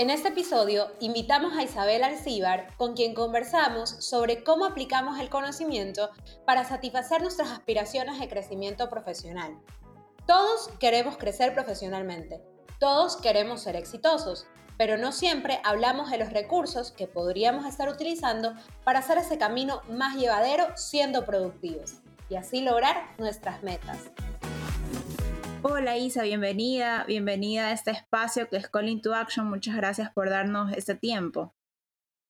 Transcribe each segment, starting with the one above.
En este episodio invitamos a Isabel Alcíbar, con quien conversamos sobre cómo aplicamos el conocimiento para satisfacer nuestras aspiraciones de crecimiento profesional. Todos queremos crecer profesionalmente, todos queremos ser exitosos, pero no siempre hablamos de los recursos que podríamos estar utilizando para hacer ese camino más llevadero siendo productivos y así lograr nuestras metas. Hola Isa, bienvenida, bienvenida a este espacio que es Calling to Action. Muchas gracias por darnos este tiempo.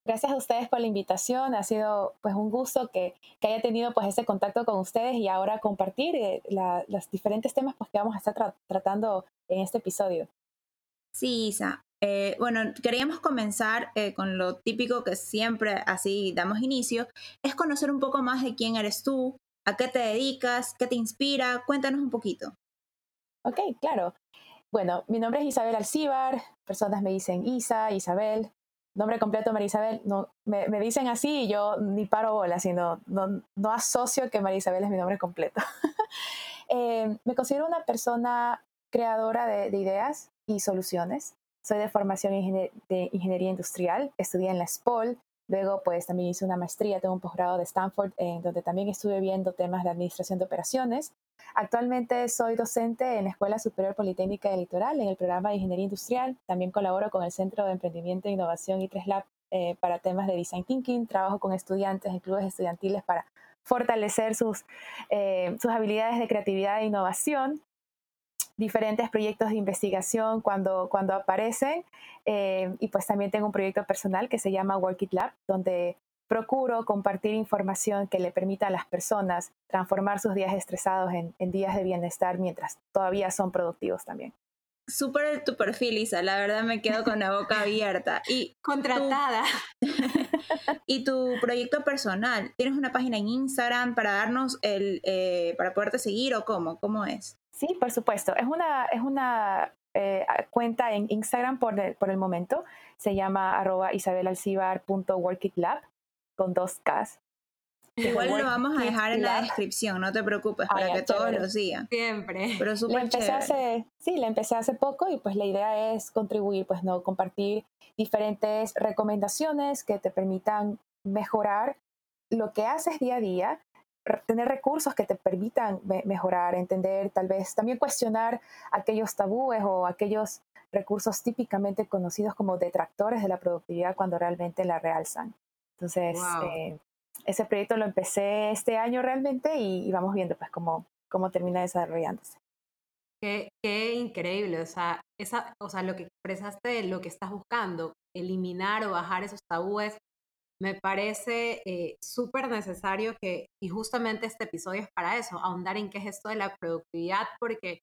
Gracias a ustedes por la invitación. Ha sido pues un gusto que, que haya tenido pues ese contacto con ustedes y ahora compartir eh, los diferentes temas pues, que vamos a estar tratando en este episodio. Sí, Isa. Eh, bueno, queríamos comenzar eh, con lo típico que siempre así damos inicio, es conocer un poco más de quién eres tú, a qué te dedicas, qué te inspira, cuéntanos un poquito. Ok, claro. Bueno, mi nombre es Isabel Alcíbar, personas me dicen Isa, Isabel, nombre completo María Isabel, no, me, dicen así y yo ni paro bola, sino no, no asocio que María Isabel es mi nombre completo. Eh, me considero una persona creadora de, ideas y soluciones. Soy de formación de ingeniería industrial, estudié en la SPOL, luego pues también hice una maestría, tengo un posgrado de Stanford, en donde también estuve viendo temas de administración de operaciones Actualmente soy docente en la Escuela Superior Politécnica del Litoral en el programa de Ingeniería Industrial. También colaboro con el Centro de Emprendimiento e Innovación i3 Lab eh, para temas de Design Thinking. Trabajo con estudiantes en clubes estudiantiles para fortalecer sus, eh, sus habilidades de creatividad e innovación. Diferentes proyectos de investigación cuando, cuando aparecen. Eh, y pues también tengo un proyecto personal que se llama Work It Lab, donde procuro compartir información que le permita a las personas transformar sus días estresados en, días de bienestar mientras todavía son productivos también. Súper tu perfil, Isa. La verdad me quedo con la boca abierta. Y Contratada. y tu proyecto personal. ¿Tienes una página en Instagram para darnos el, eh, para poderte seguir o cómo? ¿Cómo es? Sí, por supuesto. Es una, es una eh, cuenta en Instagram por el, por el momento. Se llama arroba isabelalcibar.workitlab con dos Ks. Igual lo vamos a dejar en la descripción, no te preocupes, para que todos lo sigan. Siempre. Pero súper empecé hace, Sí, la empecé hace poco y pues la idea es contribuir, pues no, compartir diferentes recomendaciones que te permitan mejorar lo que haces día a día, tener recursos que te permitan mejorar, entender, tal vez también cuestionar aquellos tabúes o aquellos recursos típicamente conocidos como detractores de la productividad cuando realmente la realzan. Entonces, eh, ese proyecto lo empecé este año realmente y, vamos viendo pues cómo, cómo termina desarrollándose. Qué, qué, increíble, o sea, esa, o sea, lo que expresaste, lo que estás buscando, eliminar o bajar esos tabúes, me parece eh, súper necesario que, y justamente este episodio es para eso, ahondar en qué es esto de la productividad, porque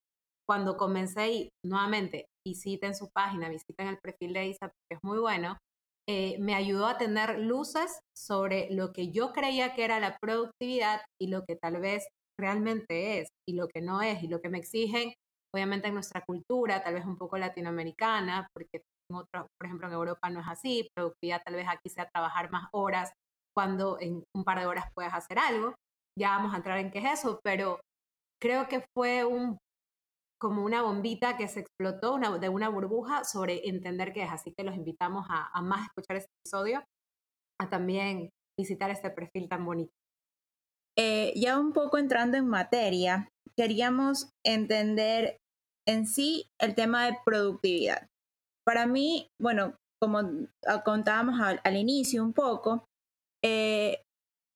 cuando comencé, y nuevamente, visiten su página, visiten el perfil de Isa, porque es muy bueno, eh, me ayudó a tener luces sobre lo que yo creía que era la productividad y lo que tal vez realmente es y lo que no es y lo que me exigen, obviamente en nuestra cultura, tal vez un poco latinoamericana, porque en otro, por ejemplo en Europa no es así, productividad tal vez aquí sea trabajar más horas cuando en un par de horas puedes hacer algo. Ya vamos a entrar en qué es eso, pero creo que fue un como una bombita que se explotó de una burbuja sobre entender qué es. Así que los invitamos a, más escuchar este episodio, a también visitar este perfil tan bonito. Eh, ya un poco entrando en materia, queríamos entender en sí el tema de productividad. Para mí, bueno, como contábamos al, inicio un poco, eh,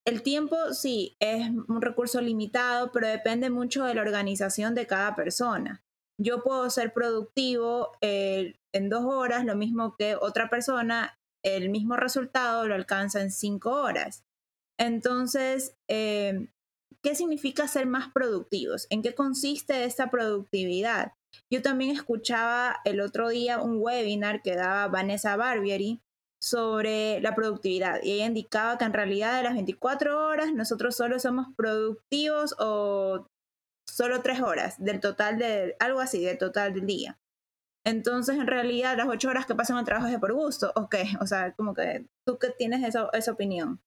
el tiempo sí es un recurso limitado, pero depende mucho de la organización de cada persona. Yo puedo ser productivo eh, en dos horas, lo mismo que otra persona, el mismo resultado lo alcanza en cinco horas. Entonces, eh, ¿qué significa ser más productivos? ¿En qué consiste esta productividad? Yo también escuchaba el otro día un webinar que daba Vanessa Barbieri sobre la productividad y ella indicaba que en realidad de las 24 horas nosotros solo somos productivos o solo 3 horas del total de algo así, del total del día. Entonces, en realidad, las 8 horas que pasan en trabajo es por gusto, ¿o qué? O sea, como que tú que tienes esa, esa opinión.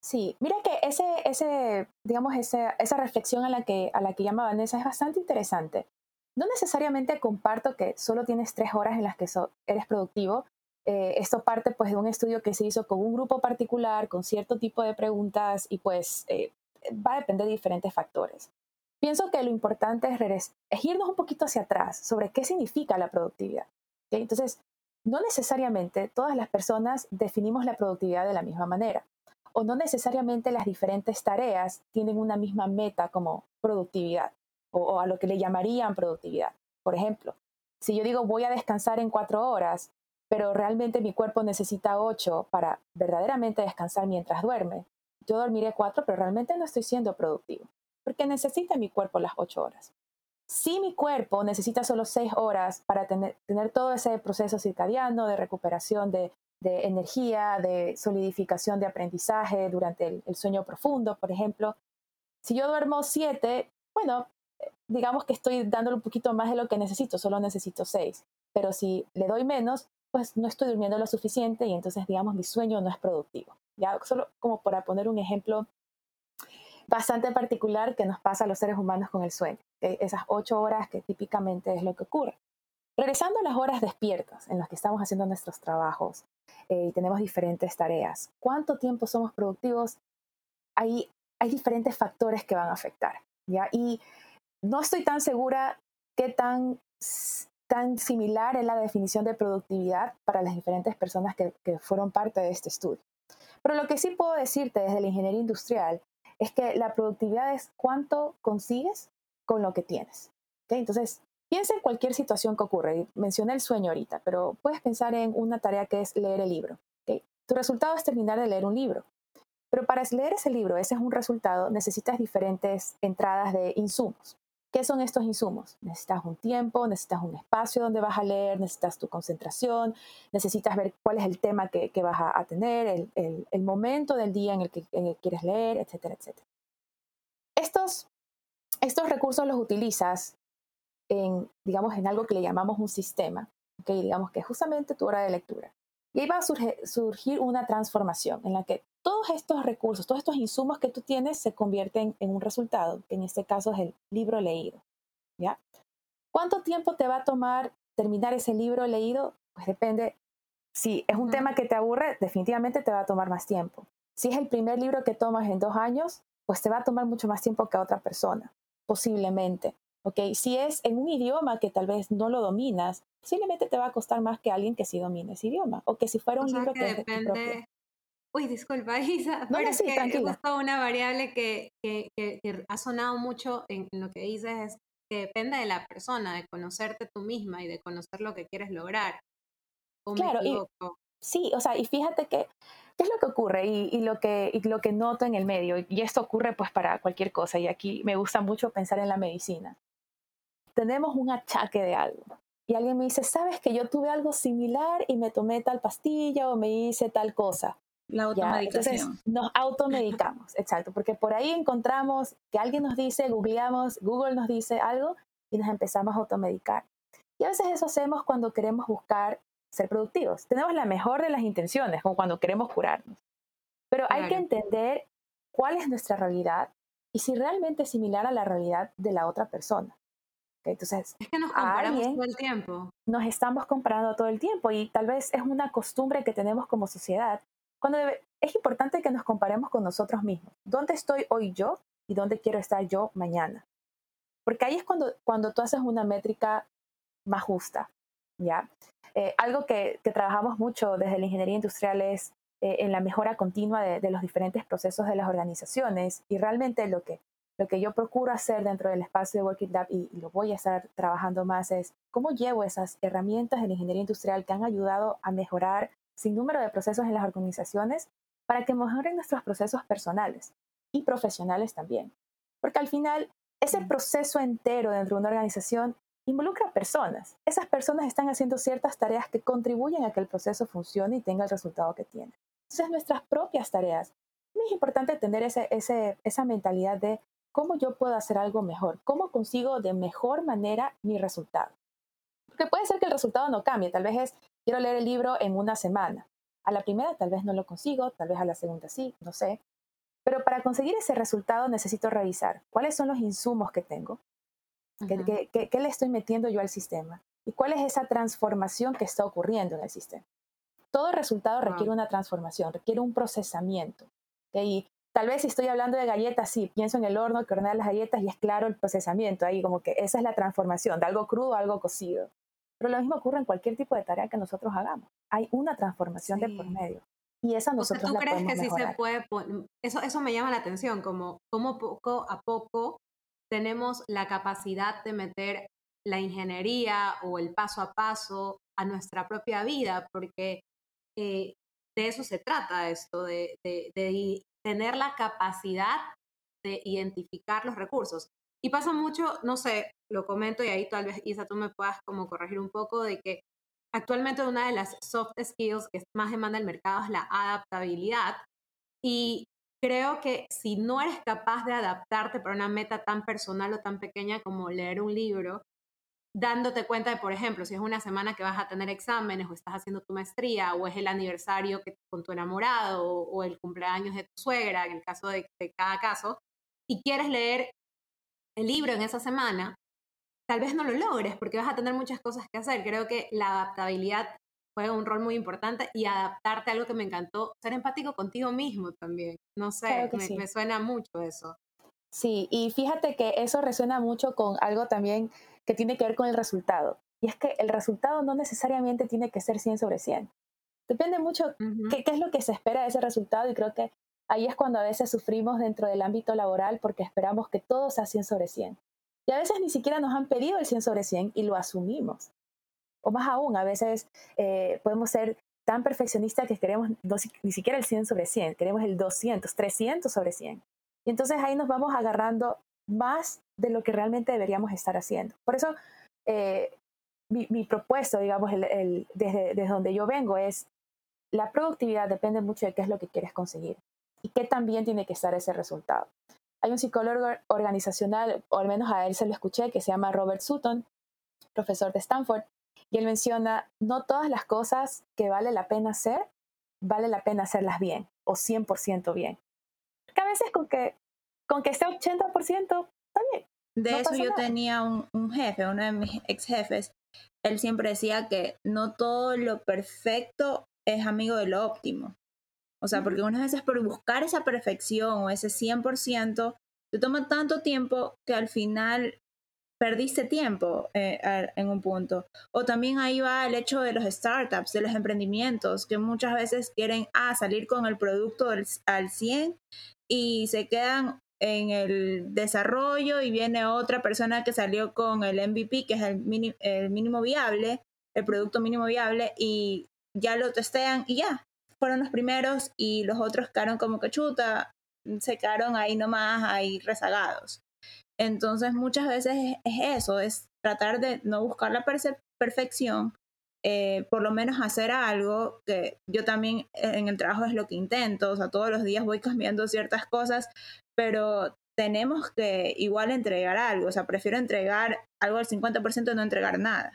Sí, mira que ese, ese, digamos, ese, esa reflexión a la, que, a la que llama Vanessa es bastante interesante. No necesariamente comparto que solo tienes tres horas en las que eres productivo, eh, esto parte pues de un estudio que se hizo con un grupo particular, con cierto tipo de preguntas y pues eh, va a depender de diferentes factores. Pienso que lo importante es, es, irnos un poquito hacia atrás sobre qué significa la productividad. Entonces, no necesariamente todas las personas definimos la productividad de la misma manera o no necesariamente las diferentes tareas tienen una misma meta como productividad o a lo que le llamarían productividad. Por ejemplo, si yo digo voy a descansar en cuatro horas, pero realmente mi cuerpo necesita ocho para verdaderamente descansar mientras duerme. Yo dormiré cuatro, pero realmente no estoy siendo productivo, porque necesita mi cuerpo las ocho horas. Si mi cuerpo necesita solo seis horas para tener, todo ese proceso circadiano de recuperación de, energía, de solidificación de aprendizaje durante el, sueño profundo, por ejemplo, si yo duermo siete, bueno, digamos que estoy dándole un poquito más de lo que necesito, solo necesito seis. Pero si le doy menos, pues no estoy durmiendo lo suficiente y entonces, digamos, mi sueño no es productivo. Ya solo como para poner un ejemplo bastante particular que nos pasa a los seres humanos con el sueño, esas ocho horas que típicamente es lo que ocurre. Regresando a las horas despiertas en las que estamos haciendo nuestros trabajos eh, y tenemos diferentes tareas, ¿cuánto tiempo somos productivos? Hay, hay diferentes factores que van a afectar. ¿ya? Y no estoy tan segura qué tan tan similar es la definición de productividad para las diferentes personas que, fueron parte de este estudio. Pero lo que sí puedo decirte desde la ingeniería industrial es que la productividad es cuánto consigues con lo que tienes. Entonces, piensa en cualquier situación que ocurre. Mencioné el sueño ahorita, pero puedes pensar en una tarea que es leer el libro. Tu resultado es terminar de leer un libro. Pero para leer ese libro, ese es un resultado, necesitas diferentes entradas de insumos. ¿Qué son estos insumos? Necesitas un tiempo, necesitas un espacio donde vas a leer, necesitas tu concentración, necesitas ver cuál es el tema que, vas a, tener, el, momento del día en el, que, quieres leer, etcétera, etcétera. Estos, estos recursos los utilizas en, digamos, en algo que le llamamos un sistema, ¿okay? digamos que es justamente tu hora de lectura. Y ahí va a surgir una transformación en la que todos estos recursos, todos estos insumos que tú tienes se convierten en un resultado, que en este caso es el libro leído. ¿ya? ¿Cuánto tiempo te va a tomar terminar ese libro leído? Pues depende. Si es un tema que te aburre, definitivamente te va a tomar más tiempo. Si es el primer libro que tomas en dos años, pues te va a tomar mucho más tiempo que a otra persona, posiblemente. ¿okay? Si es en un idioma que tal vez no lo dominas, posiblemente te va a costar más que alguien que sí domine ese idioma. O que si fuera un libro que, depende, Uy, disculpa, Isa, pero es que una variable que, que, que, ha sonado mucho en, lo que dices, es que depende de la persona, de conocerte tú misma y de conocer lo que quieres lograr. claro, y, sí, o sea, y fíjate que, ¿qué es lo que ocurre? Y, y, lo que, y lo que noto en el medio, y esto ocurre pues para cualquier cosa, y aquí me gusta mucho pensar en la medicina. Tenemos un achaque de algo, y alguien me dice, sabes que yo tuve algo similar y me tomé tal pastilla o me hice tal cosa. La automedicación. entonces nos automedicamos, exacto, porque por ahí encontramos que alguien nos dice, googleamos, Google nos dice algo y nos empezamos a automedicar. Y a veces eso hacemos cuando queremos buscar ser productivos. Tenemos la mejor de las intenciones, como cuando queremos curarnos. Pero hay que entender cuál es nuestra realidad y si realmente es similar a la realidad de la otra persona. Entonces, es que nos comparamos todo el tiempo. Nos estamos comparando todo el tiempo y tal vez es una costumbre que tenemos como sociedad es importante que nos comparemos con nosotros mismos. ¿Dónde estoy hoy yo y dónde quiero estar yo mañana? Porque ahí es cuando, cuando tú haces una métrica más justa, ¿ya? Eh, algo que, que, trabajamos mucho desde la ingeniería industrial es eh, en la mejora continua de, de, los diferentes procesos de las organizaciones y realmente lo que, lo que yo procuro hacer dentro del espacio de Working Lab y, y, lo voy a estar trabajando más es cómo llevo esas herramientas de la ingeniería industrial que han ayudado a mejorar sin número de procesos en las organizaciones para que mejoren nuestros procesos personales y profesionales también. Porque al final, ese proceso entero dentro de una organización involucra personas. Esas personas están haciendo ciertas tareas que contribuyen a que el proceso funcione y tenga el resultado que tiene. Entonces, nuestras propias tareas. Es importante tener ese, esa mentalidad de cómo yo puedo hacer algo mejor, cómo consigo de mejor manera mi resultado. Porque puede ser que el resultado no cambie, tal vez es, quiero leer el libro en una semana. A la primera tal vez no lo consigo, tal vez a la segunda sí, no sé. Pero para conseguir ese resultado necesito revisar cuáles son los insumos que tengo, qué, le estoy metiendo yo al sistema y cuál es esa transformación que está ocurriendo en el sistema. Todo resultado requiere una transformación, requiere un procesamiento. Y tal vez si estoy hablando de galletas, sí, pienso en el horno que hornea las galletas y es claro el procesamiento, ahí como que esa es la transformación, de algo crudo a algo cocido. Pero lo mismo ocurre en cualquier tipo de tarea que nosotros hagamos. Hay una transformación de por medio. Y esa nosotros ¿tú crees que sí se puede eso eso me llama la atención como como poco a poco tenemos la capacidad de meter la ingeniería o el paso a paso a nuestra propia vida porque eh, de eso se trata esto de, de, de tener la capacidad de identificar los recursos y pasa mucho, no sé, lo comento y ahí tal vez Isa tú me puedas como corregir un poco de que Actualmente una de las soft skills que más demanda el mercado es la adaptabilidad. Y creo que si no eres capaz de adaptarte para una meta tan personal o tan pequeña como leer un libro, dándote cuenta de, por ejemplo, si es una semana que vas a tener exámenes o estás haciendo tu maestría o es el aniversario que, con tu enamorado o, el cumpleaños de tu suegra, en el caso de, de cada caso, y quieres leer el libro en esa semana, tal vez no lo logres porque vas a tener muchas cosas que hacer. Creo que la adaptabilidad juega un rol muy importante y adaptarte a algo que me encantó, ser empático contigo mismo también. No sé, me, suena mucho eso. Sí, y fíjate que eso resuena mucho con algo también que tiene que ver con el resultado. Y es que el resultado no necesariamente tiene que ser 100 sobre 100. Depende mucho qué, qué es lo que se espera de ese resultado y creo que ahí es cuando a veces sufrimos dentro del ámbito laboral porque esperamos que todo sea 100 sobre 100. Y a veces ni siquiera nos han pedido el 100 sobre 100 y lo asumimos. O más aún, a veces eh, podemos ser tan perfeccionistas que queremos ni siquiera el 100 sobre 100, queremos el 200, 300 sobre 100. Y entonces ahí nos vamos agarrando más de lo que realmente deberíamos estar haciendo. Por eso eh, mi, propuesto, digamos, el, desde, desde donde yo vengo es, la productividad depende mucho de qué es lo que quieres conseguir y qué también tiene que estar ese resultado. Hay un psicólogo organizacional, o al menos a él se lo escuché, que se llama Robert Sutton, profesor de Stanford, y él menciona, no todas las cosas que vale la pena hacer, vale la pena hacerlas bien, o 100% bien. Porque a veces con que, con que esté 80%, está bien. De eso yo tenía un, un jefe, uno de mis ex jefes, él siempre decía que no todo lo perfecto es amigo de lo óptimo. O sea, porque unas veces por buscar esa perfección o ese 100%, te toma tanto tiempo que al final perdiste tiempo eh, en un punto. O también ahí va el hecho de los startups, de los emprendimientos, que muchas veces quieren ah, salir con el producto al 100 y se quedan en el desarrollo y viene otra persona que salió con el MVP, que es el, el mínimo viable, el producto mínimo viable, y ya lo testean y ya, fueron los primeros y los otros quedaron como que chuta, se quedaron ahí nomás, ahí rezagados. Entonces muchas veces es, eso, es tratar de no buscar la perfección, eh, por lo menos hacer algo que yo también eh, en el trabajo es lo que intento, o sea, todos los días voy cambiando ciertas cosas, pero tenemos que igual entregar algo, o sea, prefiero entregar algo al 50% y no entregar nada.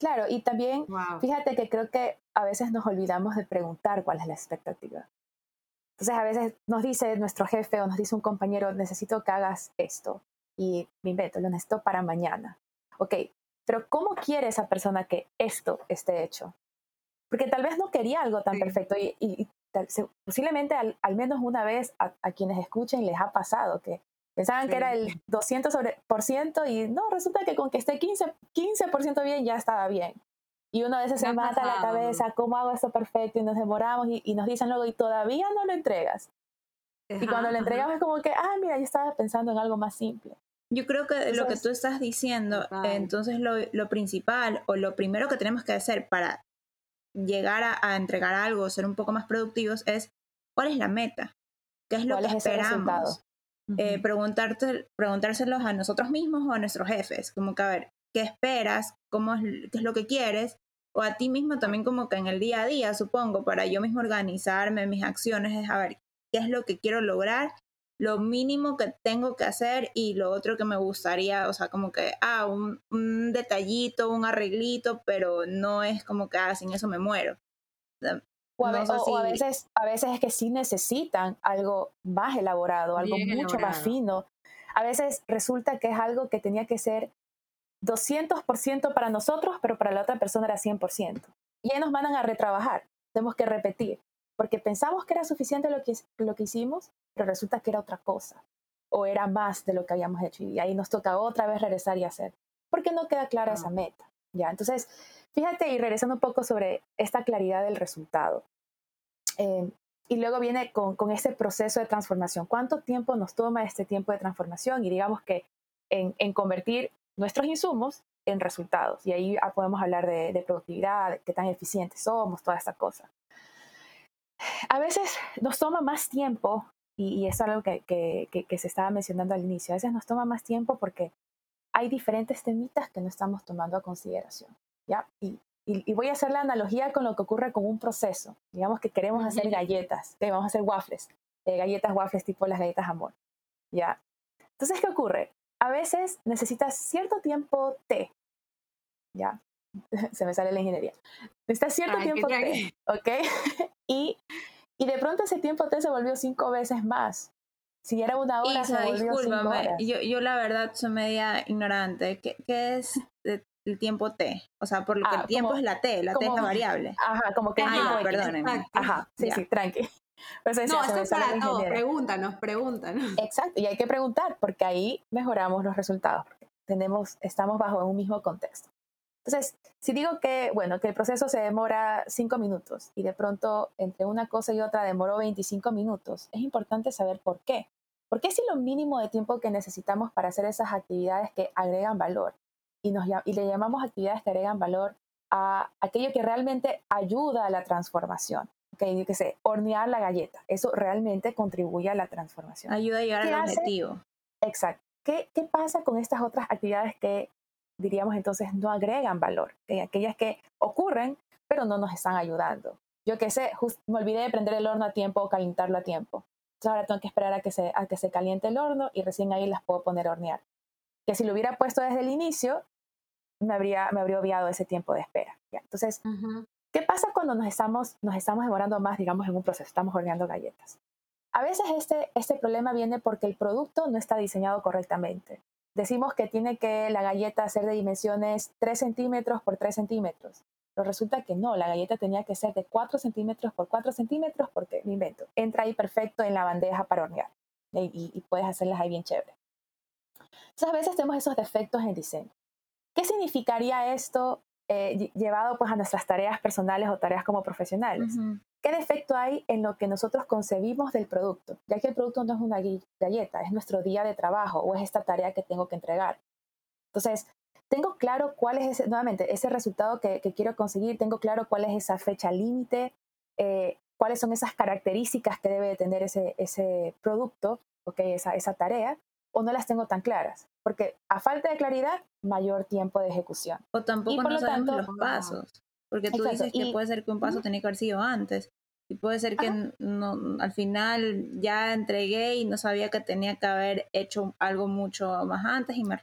Claro, y también fíjate que creo que a veces nos olvidamos de preguntar cuál es la expectativa. Entonces a veces nos dice nuestro jefe o nos dice un compañero, necesito que hagas esto. Y me invento, lo necesito para mañana. Ok, pero ¿cómo quiere esa persona que esto esté hecho? Porque tal vez no quería algo tan perfecto y, posiblemente al, menos una vez a, a, quienes escuchen les ha pasado que Pensaban que era el 200 por ciento y no, resulta que con que esté 15%, 15 bien ya estaba bien. Y uno a veces se mata la cabeza, ¿cómo hago esto perfecto? Y nos demoramos y, nos dicen luego, y todavía no lo entregas. y cuando lo entregamos es como que, ah, mira, yo estaba pensando en algo más simple. Yo creo que lo que tú estás diciendo, entonces lo, lo, principal o lo primero que tenemos que hacer para llegar a, a, entregar algo, ser un poco más productivos, es cuál es la meta, qué es lo que esperamos. Eh, preguntárselos a nosotros mismos o a nuestros jefes, como que a ver, qué esperas, cómo es, qué es lo que quieres, o a ti mismo también como que en el día a día, supongo, para yo mismo organizarme, mis acciones, es a ver qué es lo que quiero lograr, lo mínimo que tengo que hacer y lo otro que me gustaría, o sea, como que, ah, un, un detallito, un arreglito, pero no es como que, ah, sin eso me muero. O a, veces, a veces es que sí necesitan algo más elaborado, algo mucho más fino. A veces resulta que es algo que tenía que ser 200% para nosotros, pero para la otra persona era 100%. Y ahí nos mandan a retrabajar. Tenemos que repetir, porque pensamos que era suficiente lo que, lo que hicimos, pero resulta que era otra cosa, o era más de lo que habíamos hecho. Y ahí nos toca otra vez regresar y hacer, porque no queda clara esa meta. ¿Ya? Entonces, fíjate, y regresando un poco sobre esta claridad del resultado. Eh, y luego viene con, con este proceso de transformación. ¿Cuánto tiempo nos toma este tiempo de transformación? Y digamos que en, en convertir nuestros insumos en resultados. Y ahí podemos hablar de, productividad, de qué tan eficientes somos, toda esta cosa. A veces nos toma más tiempo, y, es algo que, que, se estaba mencionando al inicio, a veces nos toma más tiempo porque hay diferentes temitas que no estamos tomando a consideración. ¿ya? Y, y, voy a hacer la analogía con lo que ocurre con un proceso. Digamos que queremos hacer galletas, que vamos a hacer waffles, eh, galletas waffles tipo las galletas amor. ¿ya? Entonces, ¿qué ocurre? A veces necesitas cierto tiempo T. Ya, se me sale la ingeniería. Necesitas cierto tiempo T, ¿ok? y, y de pronto ese tiempo T se volvió cinco veces más. Si era una hora, se volvió cinco horas. Yo, yo la verdad soy media ignorante. ¿Qué, qué es el tiempo T? O sea, por lo que el ah, tiempo es la T, la T es la variable. Ajá, como que... Ajá, perdónenme. Ajá, sí, sí, tranqui. no, esto es para todo, pregúntanos, pregúntanos. Exacto, y hay que preguntar porque ahí mejoramos los resultados, tenemos, estamos bajo un mismo contexto. Entonces, si digo que, bueno, que el proceso se demora cinco minutos y de pronto entre una cosa y otra demoró 25 minutos, es importante saber por qué. ¿Por qué si lo mínimo de tiempo que necesitamos para hacer esas actividades que agregan valor? Y, nos, y le llamamos actividades que agregan valor a aquello que realmente ayuda a la transformación que sé, hornear la galleta. Eso realmente contribuye a la transformación. Ayuda a llegar al objetivo. Exacto. ¿Qué, ¿Qué, pasa con estas otras actividades que diríamos entonces no agregan valor? Aquellas que ocurren, pero no nos están ayudando. Yo qué sé, me olvidé de prender el horno a tiempo o calentarlo a tiempo. Entonces ahora tengo que esperar a que, se, a que se caliente el horno y recién ahí las puedo poner a hornear. Que si lo hubiera puesto desde el inicio, me habría, me habría obviado ese tiempo de espera. ¿ya? Entonces, ¿Qué pasa cuando nos estamos, nos estamos demorando más, digamos, en un proceso? Estamos horneando galletas. A veces este, este problema viene porque el producto no está diseñado correctamente. Decimos que tiene que la galleta ser de dimensiones 3 centímetros por 3 centímetros. Pero resulta que no, la galleta tenía que ser de 4 centímetros por 4 centímetros porque, me invento, entra ahí perfecto en la bandeja para hornear. Y, y puedes hacerlas ahí bien chévere. Entonces a veces tenemos esos defectos en diseño. ¿Qué significaría esto eh, llevado pues a nuestras tareas personales o tareas como profesionales. ¿Qué defecto hay en lo que nosotros concebimos del producto? Ya que el producto no es una galleta, es nuestro día de trabajo o es esta tarea que tengo que entregar. Entonces, tengo claro cuál es ese, nuevamente, ese resultado que, quiero conseguir, tengo claro cuál es esa fecha límite, eh, cuáles son esas características que debe tener ese, ese producto, okay, esa, esa tarea, o no las tengo tan claras. Porque a falta de claridad, mayor tiempo de ejecución. O tampoco no sabemos los pasos. Porque tú dices que puede ser que un paso tenía que haber sido antes. Y puede ser que no, al final ya entregué y no sabía que tenía que haber hecho algo mucho más antes y me,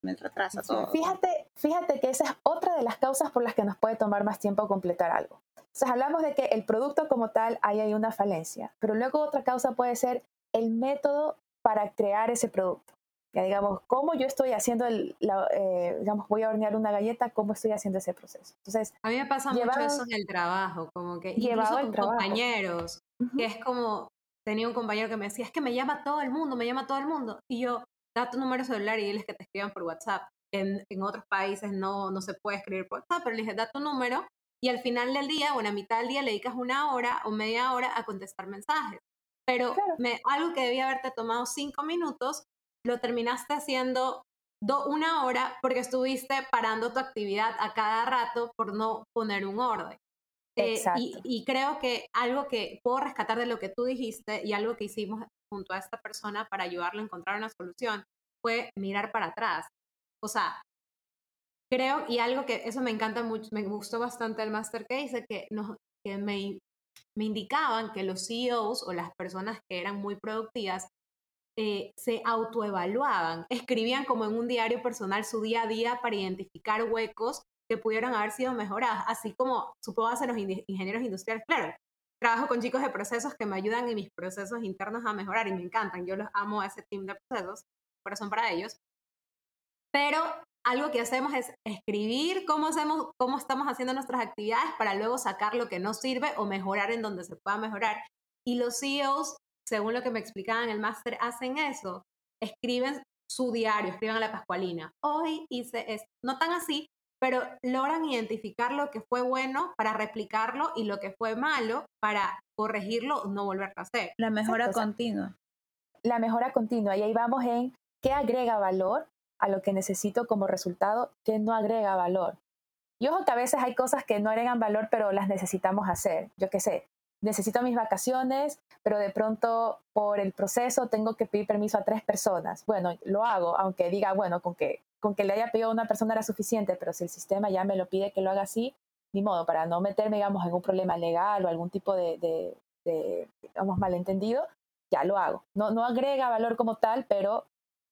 me retrasa todo. Fíjate, fíjate que esa es otra de las causas por las que nos puede tomar más tiempo completar algo. Entonces hablamos de que el producto como tal, ahí hay una falencia, pero luego otra causa puede ser el método para crear ese producto. Ya digamos, cómo yo estoy haciendo el, eh, digamos, voy a hornear una galleta, cómo estoy haciendo ese proceso. Entonces, a mí me pasa mucho eso en el trabajo, como que incluso con compañeros, que es como, tenía un compañero que me decía, es que me llama todo el mundo, me llama todo el mundo, y yo, da tu número celular y diles que te escriban por WhatsApp. En, en otros países no, no se puede escribir por WhatsApp, pero le dije, da tu número, y al final del día, o en la mitad del día, le dedicas una hora o media hora a contestar mensajes. Pero me, algo que debía haberte tomado cinco minutos, lo terminaste haciendo una hora porque estuviste parando tu actividad a cada rato por no poner un orden. Eh, y, y, creo que algo que puedo rescatar de lo que tú dijiste y algo que hicimos junto a esta persona para ayudarle a encontrar una solución fue mirar para atrás. O sea, creo, y algo que eso me encanta mucho, me gustó bastante el Master que dice que, nos, que me, me indicaban que los CEOs o las personas que eran muy productivas eh, se autoevaluaban, escribían como en un diario personal su día a día para identificar huecos que pudieran haber sido mejorados, así como supongo hacer los ingenieros industriales. Claro, trabajo con chicos de procesos que me ayudan en mis procesos internos a mejorar y me encantan. Yo los amo a ese team de procesos, corazón para ellos. Pero algo que hacemos es escribir cómo, hacemos, cómo estamos haciendo nuestras actividades para luego sacar lo que no sirve o mejorar en donde se pueda mejorar. Y los CEOs, según lo que me explicaban en el máster, hacen eso. Escriben su diario, escriben a la Pascualina. Hoy hice esto. No tan así, pero logran identificar lo que fue bueno para replicarlo y lo que fue malo para corregirlo o no volverlo a hacer. La mejora continua. La mejora continua. Y ahí vamos en qué agrega valor a lo que necesito como resultado, qué no agrega valor. Y ojo que a veces hay cosas que no agregan valor, pero las necesitamos hacer. Yo qué sé, necesito mis vacaciones, pero de pronto por el proceso tengo que pedir permiso a tres personas. Bueno, lo hago, aunque diga, bueno, con que con que le haya pedido a una persona era suficiente, pero si el sistema ya me lo pide que lo haga así, ni modo, para no meterme, digamos, en un problema legal o algún tipo de, de, digamos, malentendido, ya lo hago. No, no agrega valor como tal, pero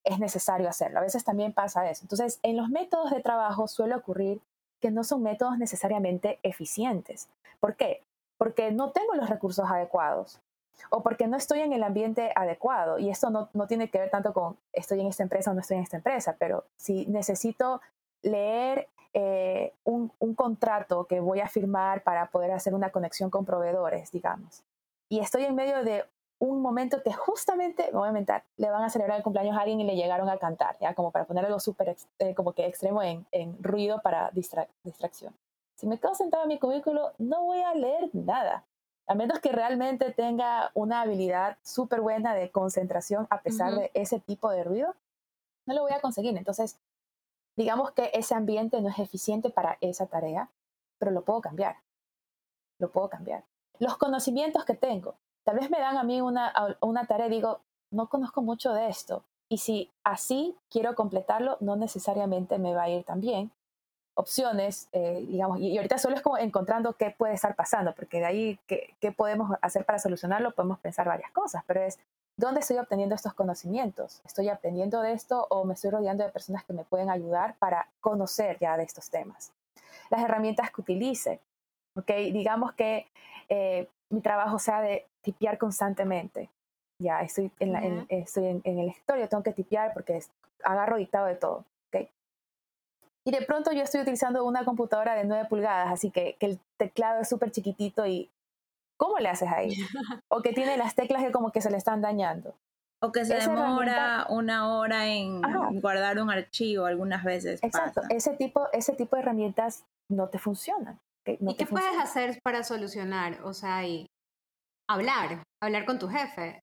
es necesario hacerlo. A veces también pasa eso. Entonces, en los métodos de trabajo suele ocurrir que no son métodos necesariamente eficientes. ¿Por qué? Porque no tengo los recursos adecuados o porque no estoy en el ambiente adecuado. Y esto no, tiene que ver tanto con estoy en esta empresa o no estoy en esta empresa, pero si necesito leer eh, un, contrato que voy a firmar para poder hacer una conexión con proveedores, digamos, y estoy en medio de un momento que justamente, me voy a inventar, le van a celebrar el cumpleaños a alguien y le llegaron a cantar, ya como para poner algo súper eh, como que extremo en, ruido para distracción. Si me quedo sentado en mi cubículo, no voy a leer nada a menos que realmente tenga una habilidad súper buena de concentración a pesar de ese tipo de ruido, no lo voy a conseguir. Entonces, digamos que ese ambiente no es eficiente para esa tarea, pero lo puedo cambiar. Lo puedo cambiar. Los conocimientos que tengo, tal vez me dan a mí una, una tarea y digo, no conozco mucho de esto. Y si así quiero completarlo, no necesariamente me va a ir tan bien, opciones, eh, digamos, y, ahorita solo es como encontrando qué puede estar pasando, porque de ahí qué, qué, podemos hacer para solucionarlo, podemos pensar varias cosas, pero es, ¿dónde estoy obteniendo estos conocimientos? ¿Estoy aprendiendo de esto o me estoy rodeando de personas que me pueden ayudar para conocer ya de estos temas? Las herramientas que utilice, ¿ok? Digamos que eh, mi trabajo sea de tipear constantemente. Ya estoy en, estoy en, en el escritorio, tengo que tipear porque agarro dictado de todo. Y de pronto yo estoy utilizando una computadora de 9 pulgadas, así que, que el teclado es súper chiquitito y ¿cómo le haces ahí? O que tiene las teclas que como que se le están dañando. O que se demora una hora en guardar un archivo algunas veces. Exacto, ese tipo, ese tipo de herramientas no te funcionan. ¿Y qué puedes hacer para solucionar? O sea, y hablar, hablar con tu jefe.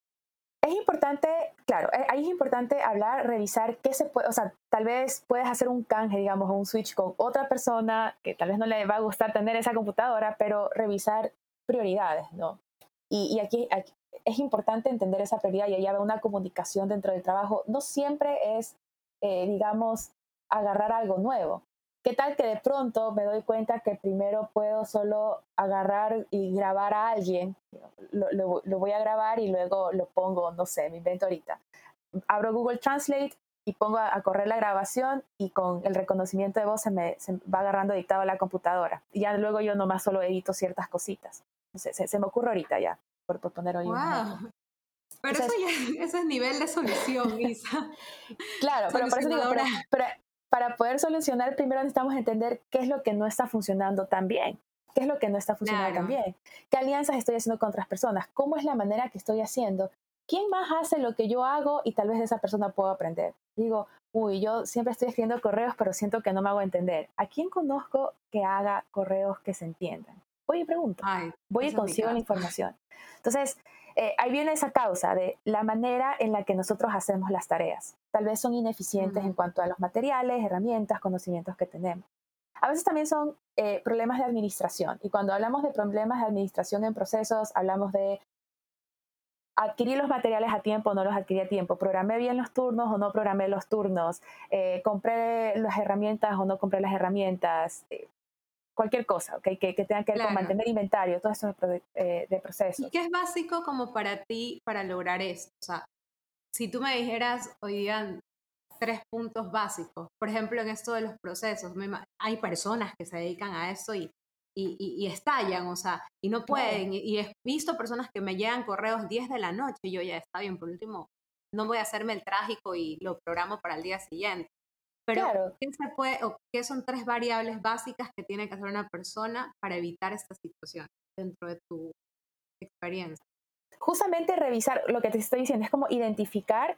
Es importante, claro, eh, ahí es importante hablar, revisar qué se puede, o sea, tal vez puedes hacer un canje, digamos, un switch con otra persona que tal vez no le va a gustar tener esa computadora, pero revisar prioridades, ¿no? Y, aquí, es importante entender esa prioridad y allá una comunicación dentro del trabajo. No siempre es, eh, digamos, agarrar algo nuevo. ¿Qué tal que de pronto me doy cuenta que primero puedo solo agarrar y grabar a alguien? Lo, voy a grabar y luego lo pongo, no sé, me invento ahorita. Abro Google Translate y pongo a, correr la grabación y con el reconocimiento de voz se me va agarrando dictado a la computadora. Y ya luego yo nomás solo edito ciertas cositas. Se, se, me ocurre ahorita ya, por, poner hoy un Pero eso ya eso es nivel de solución, Isa. claro, pero por eso digo, pero, para poder solucionar, primero necesitamos entender qué es lo que no está funcionando tan bien. ¿Qué es lo que no está funcionando tan bien? ¿Qué alianzas estoy haciendo con otras personas? ¿Cómo es la manera que estoy haciendo? ¿Quién más hace lo que yo hago y tal vez de esa persona puedo aprender? Digo, uy, yo siempre estoy escribiendo correos, pero siento que no me hago entender. ¿A quién conozco que haga correos que se entiendan? Voy y pregunto. voy y consigo la información. Entonces, eh, ahí viene esa causa de la manera en la que nosotros hacemos las tareas. Tal vez son ineficientes en cuanto a los materiales, herramientas, conocimientos que tenemos. A veces también son eh, problemas de administración. Y cuando hablamos de problemas de administración en procesos, hablamos de adquirí los materiales a tiempo o no los adquirí a tiempo, programé bien los turnos o no programé los turnos, eh, compré las herramientas o no compré las herramientas, eh, cualquier cosa, ¿okay? que, que tenga que ver con mantener inventario, todo eso de, eh, de procesos. ¿Y qué es básico como para ti para lograr esto? O sea, si tú me dijeras hoy día tres puntos básicos, por ejemplo, en esto de los procesos, hay personas que se dedican a eso y y, estallan, o sea, y no pueden. Y, he visto personas que me llegan correos 10 de la noche y yo ya está bien, por último, no voy a hacerme el trágico y lo programo para el día siguiente. Pero, ¿qué, se puede, o ¿qué son tres variables básicas que tiene que hacer una persona para evitar esta situación dentro de tu experiencia? Justamente revisar lo que te estoy diciendo, es como identificar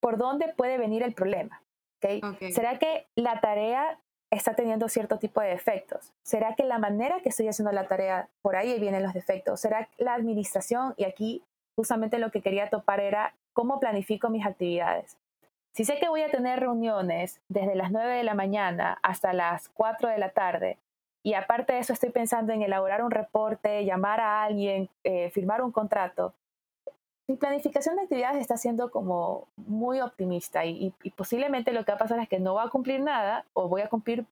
por dónde puede venir el problema. ¿okay? ¿Será que la tarea está teniendo cierto tipo de defectos? ¿Será que la manera que estoy haciendo la tarea, por ahí vienen los defectos? ¿Será la administración? Y aquí justamente lo que quería topar era cómo planifico mis actividades. Si sé que voy a tener reuniones desde las 9 de la mañana hasta las 4 de la tarde, y aparte de eso estoy pensando en elaborar un reporte, llamar a alguien, eh, firmar un contrato, mi planificación de actividades está siendo como muy optimista y, posiblemente lo que va a pasar es que no voy a cumplir nada o voy a cumplir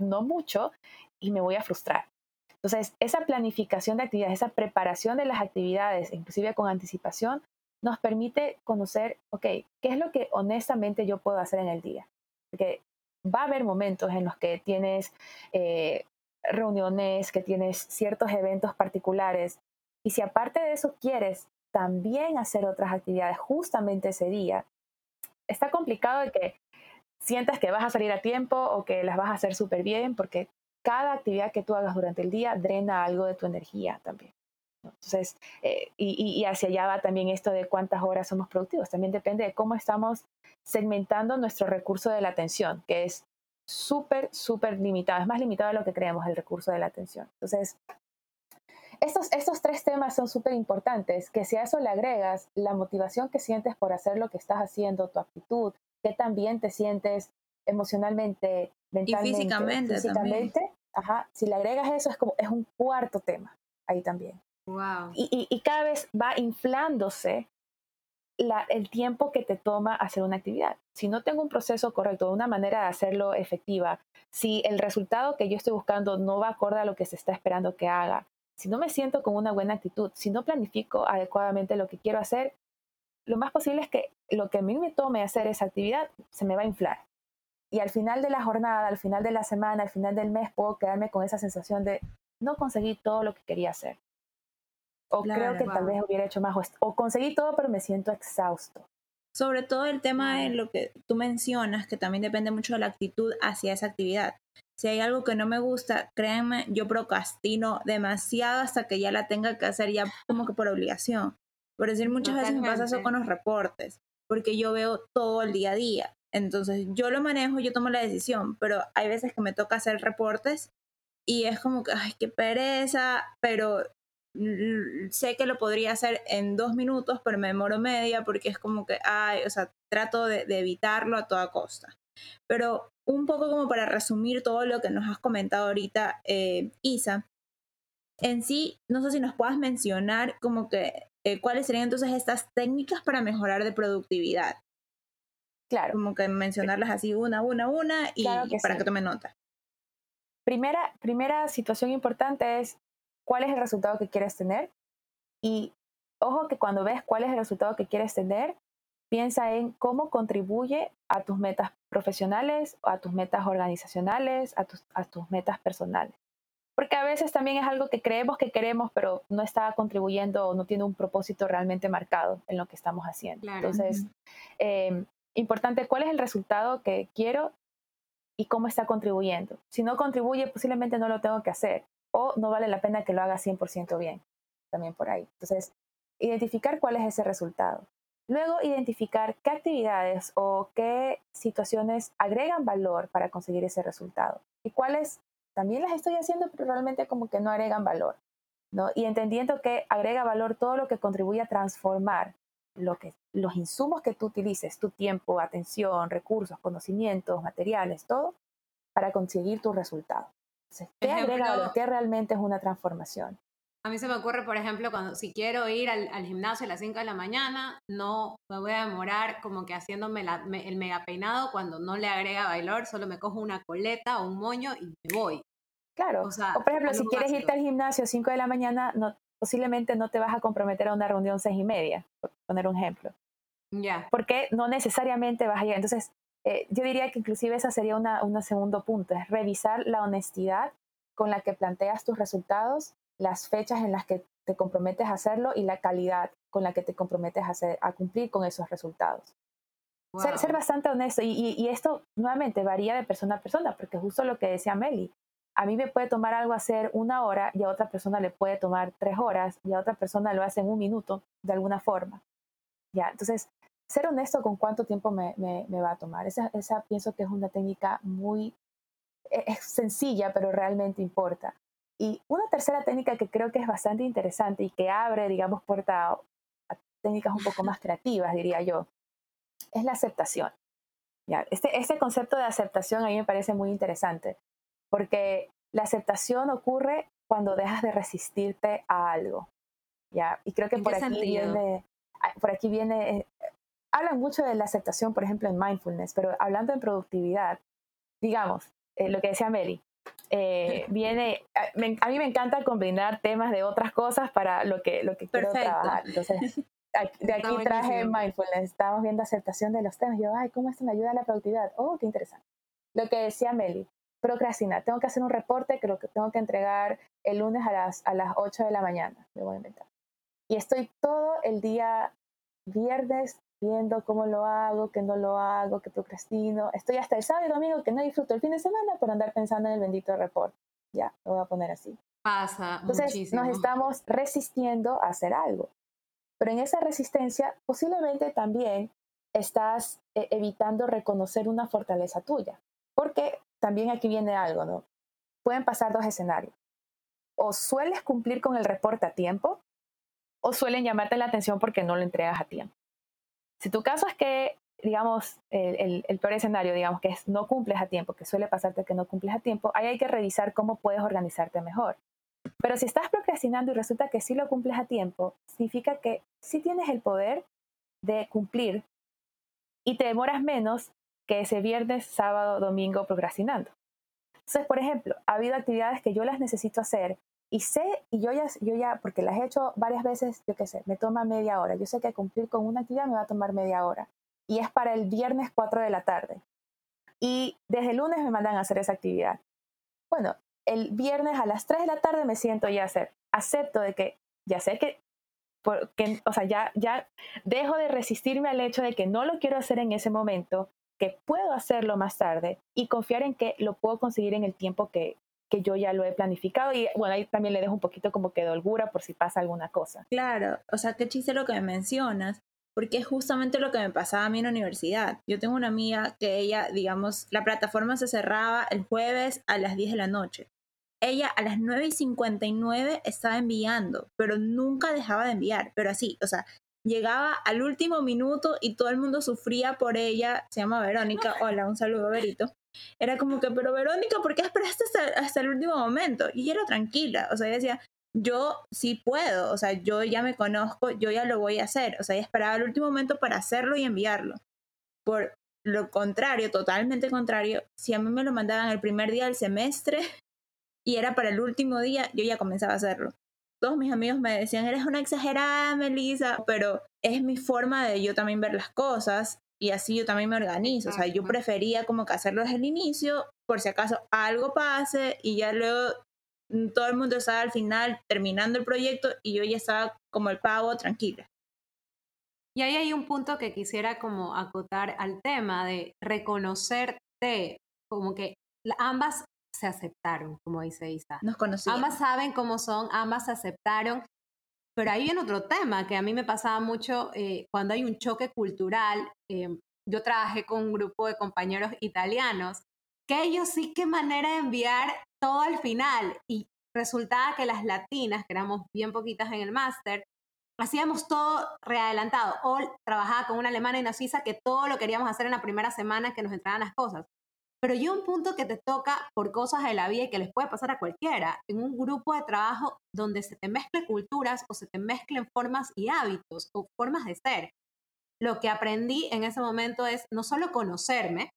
no mucho y me voy a frustrar. Entonces, esa planificación de actividades, esa preparación de las actividades, inclusive con anticipación, nos permite conocer, ok, ¿qué es lo que honestamente yo puedo hacer en el día? Porque va a haber momentos en los que tienes eh, reuniones, que tienes ciertos eventos particulares, y si aparte de eso quieres también hacer otras actividades justamente ese día, está complicado de que sientas que vas a salir a tiempo o que las vas a hacer súper bien, porque cada actividad que tú hagas durante el día drena algo de tu energía también. Entonces, eh, y, hacia allá va también esto de cuántas horas somos productivos. También depende de cómo estamos segmentando nuestro recurso de la atención, que es súper, súper limitado. Es más limitado de lo que creemos el recurso de la atención. Entonces, estos, estos tres temas son súper importantes, que si a eso le agregas la motivación que sientes por hacer lo que estás haciendo, tu actitud, que también te sientes emocionalmente, mentalmente, y físicamente, físicamente ajá, si le agregas eso es como es un cuarto tema ahí también. Y, cada vez va inflándose el tiempo que te toma hacer una actividad. Si no tengo un proceso correcto, una manera de hacerlo efectiva, si el resultado que yo estoy buscando no va acorde a lo que se está esperando que haga, si no me siento con una buena actitud, si no planifico adecuadamente lo que quiero hacer, lo más posible es que lo que a mí me tome hacer esa actividad se me va a inflar. Y al final de la jornada, al final de la semana, al final del mes, puedo quedarme con esa sensación de no conseguí todo lo que quería hacer. O creo que tal vez hubiera hecho más. O conseguí todo, pero me siento exhausto. Sobre todo el tema de lo que tú mencionas, que también depende mucho de la actitud hacia esa actividad si hay algo que no me gusta, créanme, yo procrastino demasiado hasta que ya la tenga que hacer ya como que por obligación. Por decir, muchas veces me pasa eso con los reportes, porque yo veo todo el día a día. Entonces, yo lo manejo, yo tomo la decisión, pero hay veces que me toca hacer reportes y es como que, ay, qué pereza, pero sé que lo podría hacer en dos minutos, pero me demoro media porque es como que, ay, o sea, trato de, de evitarlo a toda costa. Pero un poco como para resumir todo lo que nos has comentado ahorita, eh, Isa, en sí, no sé si nos puedas mencionar como que eh, cuáles serían entonces estas técnicas para mejorar de productividad. Claro. Como que mencionarlas así una, una, una y, para que tome nota. Primera, primera situación importante es cuál es el resultado que quieres tener y ojo que cuando ves cuál es el resultado que quieres tener, piensa en cómo contribuye a tus metas profesionales, a tus metas organizacionales, a tus, a tus metas personales. Porque a veces también es algo que creemos que queremos, pero no está contribuyendo o no tiene un propósito realmente marcado en lo que estamos haciendo. Entonces, eh, importante, ¿cuál es el resultado que quiero y cómo está contribuyendo? Si no contribuye, posiblemente no lo tengo que hacer o no vale la pena que lo haga 100% bien, también por ahí. Entonces, identificar cuál es ese resultado. Luego, identificar qué actividades o qué situaciones agregan valor para conseguir ese resultado y cuáles también las estoy haciendo, pero realmente como que no agregan valor. ¿no? Y entendiendo que agrega valor todo lo que contribuye a transformar lo que, los insumos que tú utilices, tu tiempo, atención, recursos, conocimientos, materiales, todo, para conseguir tu resultado. ¿Qué agrega valor? ¿Qué realmente es una transformación? A mí se me ocurre, por ejemplo, cuando si quiero ir al, gimnasio a las 5 de la mañana, no me voy a demorar como que haciéndome el mega peinado cuando no le agrega bailor, solo me cojo una coleta o un moño y me voy. Claro. O, por ejemplo, si quieres irte al gimnasio a 5 de la mañana, no, posiblemente no te vas a comprometer a una reunión 6 y media, por poner un ejemplo. Ya. Porque no necesariamente vas a ir. Entonces, eh, yo diría que inclusive ese sería un segundo punto, es revisar la honestidad con la que planteas tus resultados las fechas en las que te comprometes a hacerlo y la calidad con la que te comprometes a, hacer, a cumplir con esos resultados. Ser, bastante honesto y, esto nuevamente varía de persona a persona, porque justo lo que decía Meli, a mí me puede tomar algo hacer una hora y a otra persona le puede tomar tres horas y a otra persona lo hace en un minuto de alguna forma. Ya, entonces, ser honesto con cuánto tiempo me, me, va a tomar. Esa, esa, pienso que es una técnica muy e, es sencilla, pero realmente importa. Y una tercera técnica que creo que es bastante interesante y que abre, digamos, puerta a, técnicas un poco más creativas, diría yo, es la aceptación. ¿Ya? Este, este concepto de aceptación a mí me parece muy interesante, porque la aceptación ocurre cuando dejas de resistirte a algo. ¿ya? Y creo que por aquí, viene, por aquí viene, hablan mucho de la aceptación, por ejemplo, en mindfulness, pero hablando en productividad, digamos, eh, lo que decía Mary, eh, viene, a, mí me encanta combinar temas de otras cosas para lo que, lo que quiero trabajar. Entonces, de aquí traje mindfulness, estábamos viendo aceptación de los temas. Yo, ay, ¿cómo esto me ayuda a la productividad? Oh, qué interesante. Lo que decía Meli, procrastinar. Tengo que hacer un reporte que lo que tengo que entregar el lunes a las, a las 8 de la mañana, me voy a inventar. Y estoy todo el día viernes viendo cómo lo hago, que no lo hago, que procrastino. Estoy hasta el sábado y domingo que no disfruto el fin de semana por andar pensando en el bendito report. Ya, lo voy a poner así. Pasa Entonces, nos estamos resistiendo a hacer algo. Pero en esa resistencia, posiblemente también estás eh, evitando reconocer una fortaleza tuya. Porque también aquí viene algo, ¿no? Pueden pasar dos escenarios. O sueles cumplir con el reporte a tiempo, o suelen llamarte la atención porque no lo entregas a tiempo. Si tu caso es que, digamos, el, peor escenario, digamos, que es no cumples a tiempo, que suele pasarte que no cumples a tiempo, ahí hay que revisar cómo puedes organizarte mejor. Pero si estás procrastinando y resulta que sí lo cumples a tiempo, significa que sí tienes el poder de cumplir y te demoras menos que ese viernes, sábado, domingo procrastinando. Entonces, por ejemplo, ha habido actividades que yo las necesito hacer y sé, y yo ya, yo ya, porque las he hecho varias veces, yo qué sé, me toma media hora. Yo sé que cumplir con una actividad me va a tomar media hora. Y es para el viernes 4 de la tarde. Y desde el lunes me mandan a hacer esa actividad. Bueno, el viernes a las 3 de la tarde me siento ya a hacer. Acepto de que ya sé que, porque, o sea, ya, ya dejo de resistirme al hecho de que no lo quiero hacer en ese momento, que puedo hacerlo más tarde y confiar en que lo puedo conseguir en el tiempo que, que yo ya lo he planificado y bueno, ahí también le dejo un poquito como que de holgura por si pasa alguna cosa. Claro, o sea, qué chiste lo que me mencionas, porque es justamente lo que me pasaba a mí en la universidad. Yo tengo una amiga que ella, digamos, la plataforma se cerraba el jueves a las 10 de la noche. Ella a las 9 y 59 estaba enviando, pero nunca dejaba de enviar, pero así, o sea, llegaba al último minuto y todo el mundo sufría por ella. Se llama Verónica. Hola, un saludo, Verito era como que, pero Verónica, ¿por qué esperaste hasta, el último momento? Y ella era tranquila, o sea, ella decía, yo sí puedo, o sea, yo ya me conozco, yo ya lo voy a hacer, o sea, ella esperaba el último momento para hacerlo y enviarlo. Por lo contrario, totalmente contrario, si a mí me lo mandaban el primer día del semestre y era para el último día, yo ya comenzaba a hacerlo. Todos mis amigos me decían, eres una exagerada, Melissa, pero es mi forma de yo también ver las cosas y así yo también me organizo. O sea, yo prefería como que hacerlo desde el inicio, por si acaso algo pase y ya luego mm, todo el mundo estaba al final terminando el proyecto y yo ya estaba como el pavo tranquila. Y ahí hay un punto que quisiera como acotar al tema de reconocerte, como que ambas se aceptaron, como dice Isa. Nos conocimos. Ambas saben cómo son, ambas se aceptaron pero ahí viene otro tema que a mí me pasaba mucho eh, cuando hay un choque cultural. Eh, yo trabajé con un grupo de compañeros italianos, que ellos sí qué manera de enviar todo al final. Y resultaba que las latinas, que éramos bien poquitas en el máster, hacíamos todo readelantado. O trabajaba con una alemana y una suiza que todo lo queríamos hacer en la primera semana que nos entraran las cosas. Pero llega un punto que te toca por cosas de la vida y que les puede pasar a cualquiera, en un grupo de trabajo donde se te mezclen culturas o se te mezclen formas y hábitos o formas de ser. Lo que aprendí en ese momento es no solo conocerme,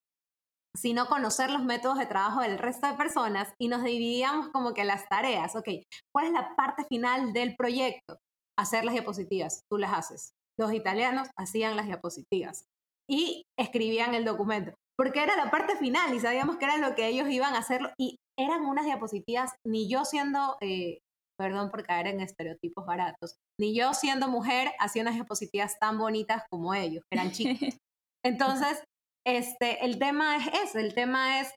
sino conocer los métodos de trabajo del resto de personas y nos dividíamos como que las tareas, ok, ¿cuál es la parte final del proyecto? Hacer las diapositivas, tú las haces. Los italianos hacían las diapositivas y escribían el documento, porque era la parte final y sabíamos que era lo que ellos iban a hacer y eran unas diapositivas, ni yo siendo, eh, perdón por caer en estereotipos baratos, ni yo siendo mujer hacía unas diapositivas tan bonitas como ellos, eran chicos. Entonces, este, el tema es eso, el tema es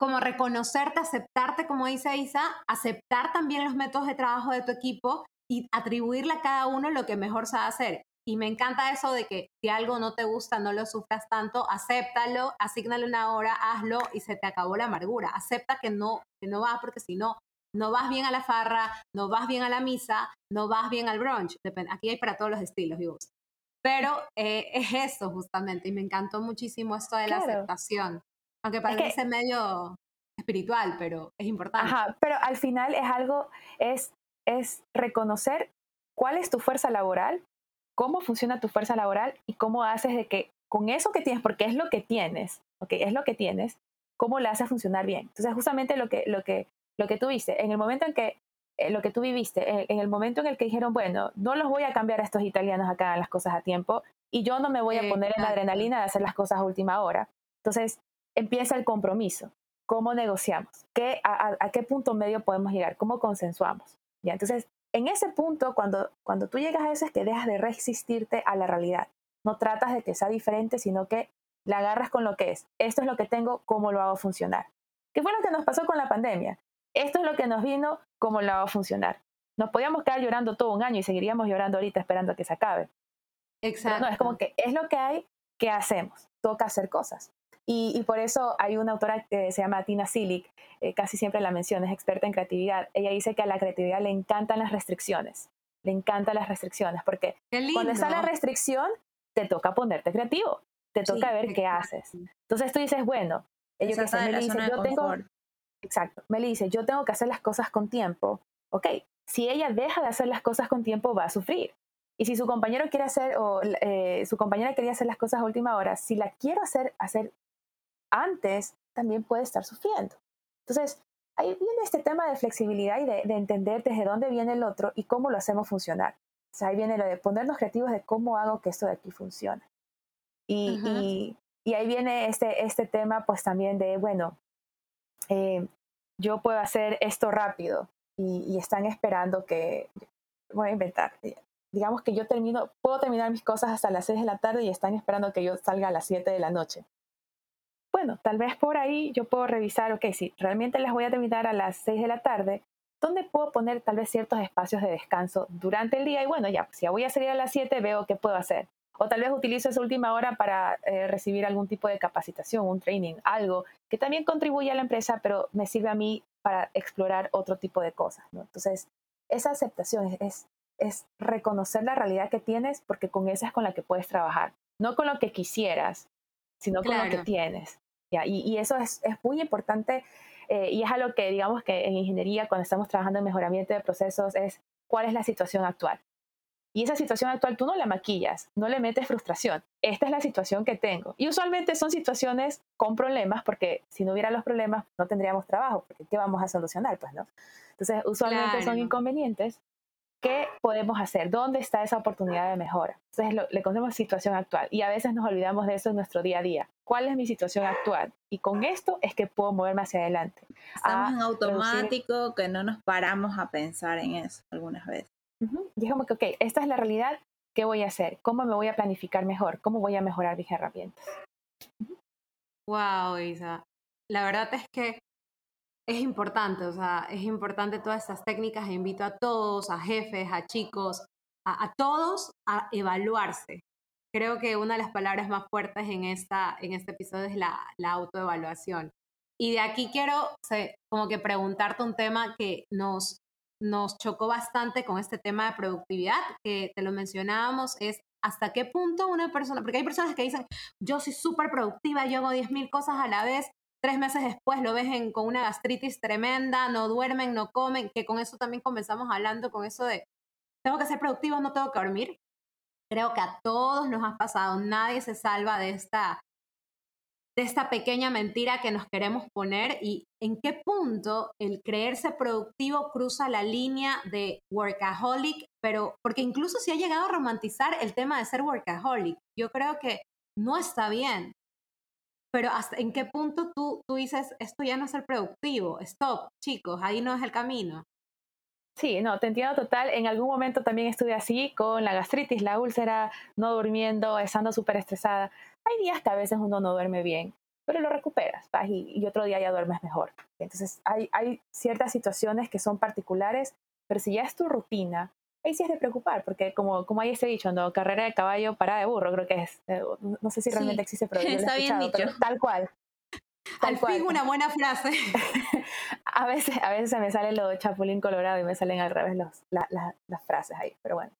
como reconocerte, aceptarte, como dice Isa, aceptar también los métodos de trabajo de tu equipo y atribuirle a cada uno lo que mejor sabe hacer. Y me encanta eso de que si algo no te gusta, no lo sufras tanto, acéptalo, asígnale una hora, hazlo y se te acabó la amargura. Acepta que no, que no vas porque si no, no vas bien a la farra, no vas bien a la misa, no vas bien al brunch. Aquí hay para todos los estilos, vivos. Pero eh, es eso justamente, y me encantó muchísimo esto de la aceptación, aunque parece medio espiritual, pero es importante. Ajá, pero al final es algo, es, es reconocer cuál es tu fuerza laboral, cómo funciona tu fuerza laboral y cómo haces de que con eso que tienes, porque es lo que tienes, ¿ok? Es lo que tienes, cómo le haces funcionar bien. Entonces, justamente lo que, lo que, lo que tú viste, en el momento en que eh, lo que tú viviste, en, el momento en el que dijeron, bueno, no los voy a cambiar a estos italianos a hagan las cosas a tiempo y yo no me voy a poner en la adrenalina de hacer las cosas a última hora. Entonces empieza el compromiso. ¿Cómo negociamos? ¿Qué, a, qué punto medio podemos llegar? ¿Cómo consensuamos? ¿Ya? Entonces, en ese punto, cuando, cuando tú llegas a eso, es que dejas de resistirte a la realidad. No tratas de que sea diferente, sino que la agarras con lo que es. Esto es lo que tengo, ¿cómo lo hago funcionar? ¿Qué fue lo que nos pasó con la pandemia? esto es lo que nos vino, ¿cómo va a funcionar? Nos podíamos quedar llorando todo un año y seguiríamos llorando ahorita esperando a que se acabe. Exacto. no, es como que es lo que hay, ¿qué hacemos? Toca hacer cosas. Y, por eso hay una autora que se llama Tina Silic, eh, casi siempre la menciona, es experta en creatividad. Ella dice que a la creatividad le encantan las restricciones, le encantan las restricciones, porque cuando está la restricción, te toca ponerte creativo, te toca ver qué haces. Entonces tú dices, bueno, ellos que se me dice, yo tengo, Exacto. Meli dice, yo tengo que hacer las cosas con tiempo. Ok, si ella deja de hacer las cosas con tiempo, va a sufrir. Y si su compañero quiere hacer, o eh, su compañera quería hacer las cosas a última hora, si la quiero hacer, hacer antes, también puede estar sufriendo. Entonces, ahí viene este tema de flexibilidad y de, entender desde dónde viene el otro y cómo lo hacemos funcionar. O sea, ahí viene lo de ponernos creativos de cómo hago que esto de aquí funcione. Y, y, y, ahí viene este, este tema, pues también de, bueno, eh, yo puedo hacer esto rápido y, están esperando que, voy a inventar, eh, digamos que yo termino, puedo terminar mis cosas hasta las 6 de la tarde y están esperando que yo salga a las 7 de la noche. Tal vez por ahí yo puedo revisar, ok, si realmente las voy a terminar a las 6 de la tarde, ¿dónde puedo poner tal vez ciertos espacios de descanso durante el día? Y bueno, ya, si ya voy a salir a las 7, veo qué puedo hacer. O tal vez utilizo esa última hora para eh, recibir algún tipo de capacitación, un training, algo que también contribuye a la empresa, pero me sirve a mí para explorar otro tipo de cosas. Entonces, esa aceptación es, es reconocer la realidad que tienes porque con esa es con la que puedes trabajar. No con lo que quisieras, sino con lo que tienes. ¿Ya? Y, y eso es, es, muy importante eh, y es algo que digamos que en ingeniería, cuando estamos trabajando en mejoramiento de procesos, es cuál es la situación actual. Y esa situación actual tú no la maquillas, no le metes frustración. Esta es la situación que tengo. Y usualmente son situaciones con problemas, porque si no hubiera los problemas no tendríamos trabajo, porque ¿qué vamos a solucionar? Pues no. Entonces, usualmente son inconvenientes. ¿Qué podemos hacer? ¿Dónde está esa oportunidad de mejora? Entonces, le conocemos situación actual y a veces nos olvidamos de eso en nuestro día a día. ¿Cuál es mi situación actual? Y con esto es que puedo moverme hacia adelante. Estamos en automático que no nos paramos a pensar en eso algunas veces. Dijimos que, ok, esta es la realidad, ¿qué voy a hacer? ¿Cómo me voy a planificar mejor? ¿Cómo voy a mejorar mis herramientas? Wow, Isa. La verdad es que es importante, o sea, es importante todas estas técnicas. Invito a todos, a jefes, a chicos, a, todos a evaluarse. Creo que una de las palabras más fuertes en, esta, en este episodio es la, la autoevaluación. Y de aquí quiero como que preguntarte un tema que nos nos chocó bastante con este tema de productividad, que te lo mencionábamos, es hasta qué punto una persona, porque hay personas que dicen, yo soy súper productiva, yo hago 10.000 cosas a la vez, tres meses después lo ves con una gastritis tremenda, no duermen, no comen, que con eso también comenzamos hablando, con eso de, tengo que ser productivo, no tengo que dormir. Creo que a todos nos ha pasado, nadie se salva de esta, de esta pequeña mentira que nos queremos poner y en qué punto el creerse productivo cruza la línea de workaholic, pero porque incluso si ha llegado a romantizar el tema de ser workaholic, yo creo que no está bien. Pero hasta en qué punto tú, tú dices, esto ya no es ser productivo, stop, chicos, ahí no es el camino. Sí, no, te entiendo total. En algún momento también estuve así con la gastritis, la úlcera, no durmiendo, estando súper estresada. Hay días que a veces uno no duerme bien, pero lo recuperas vas y, otro día ya duermes mejor. Entonces hay, hay ciertas situaciones que son particulares, pero si ya es tu rutina, ahí sí es de preocupar, porque como, como ahí se dicho, ¿no? carrera de caballo, para de burro, creo que es. Eh, no sé si realmente existe, pero yo lo he escuchado, pero tal cual. Al fin una buena frase. a, veces, a veces se me sale lo de chapulín colorado y me salen al revés los, las frases ahí, pero bueno.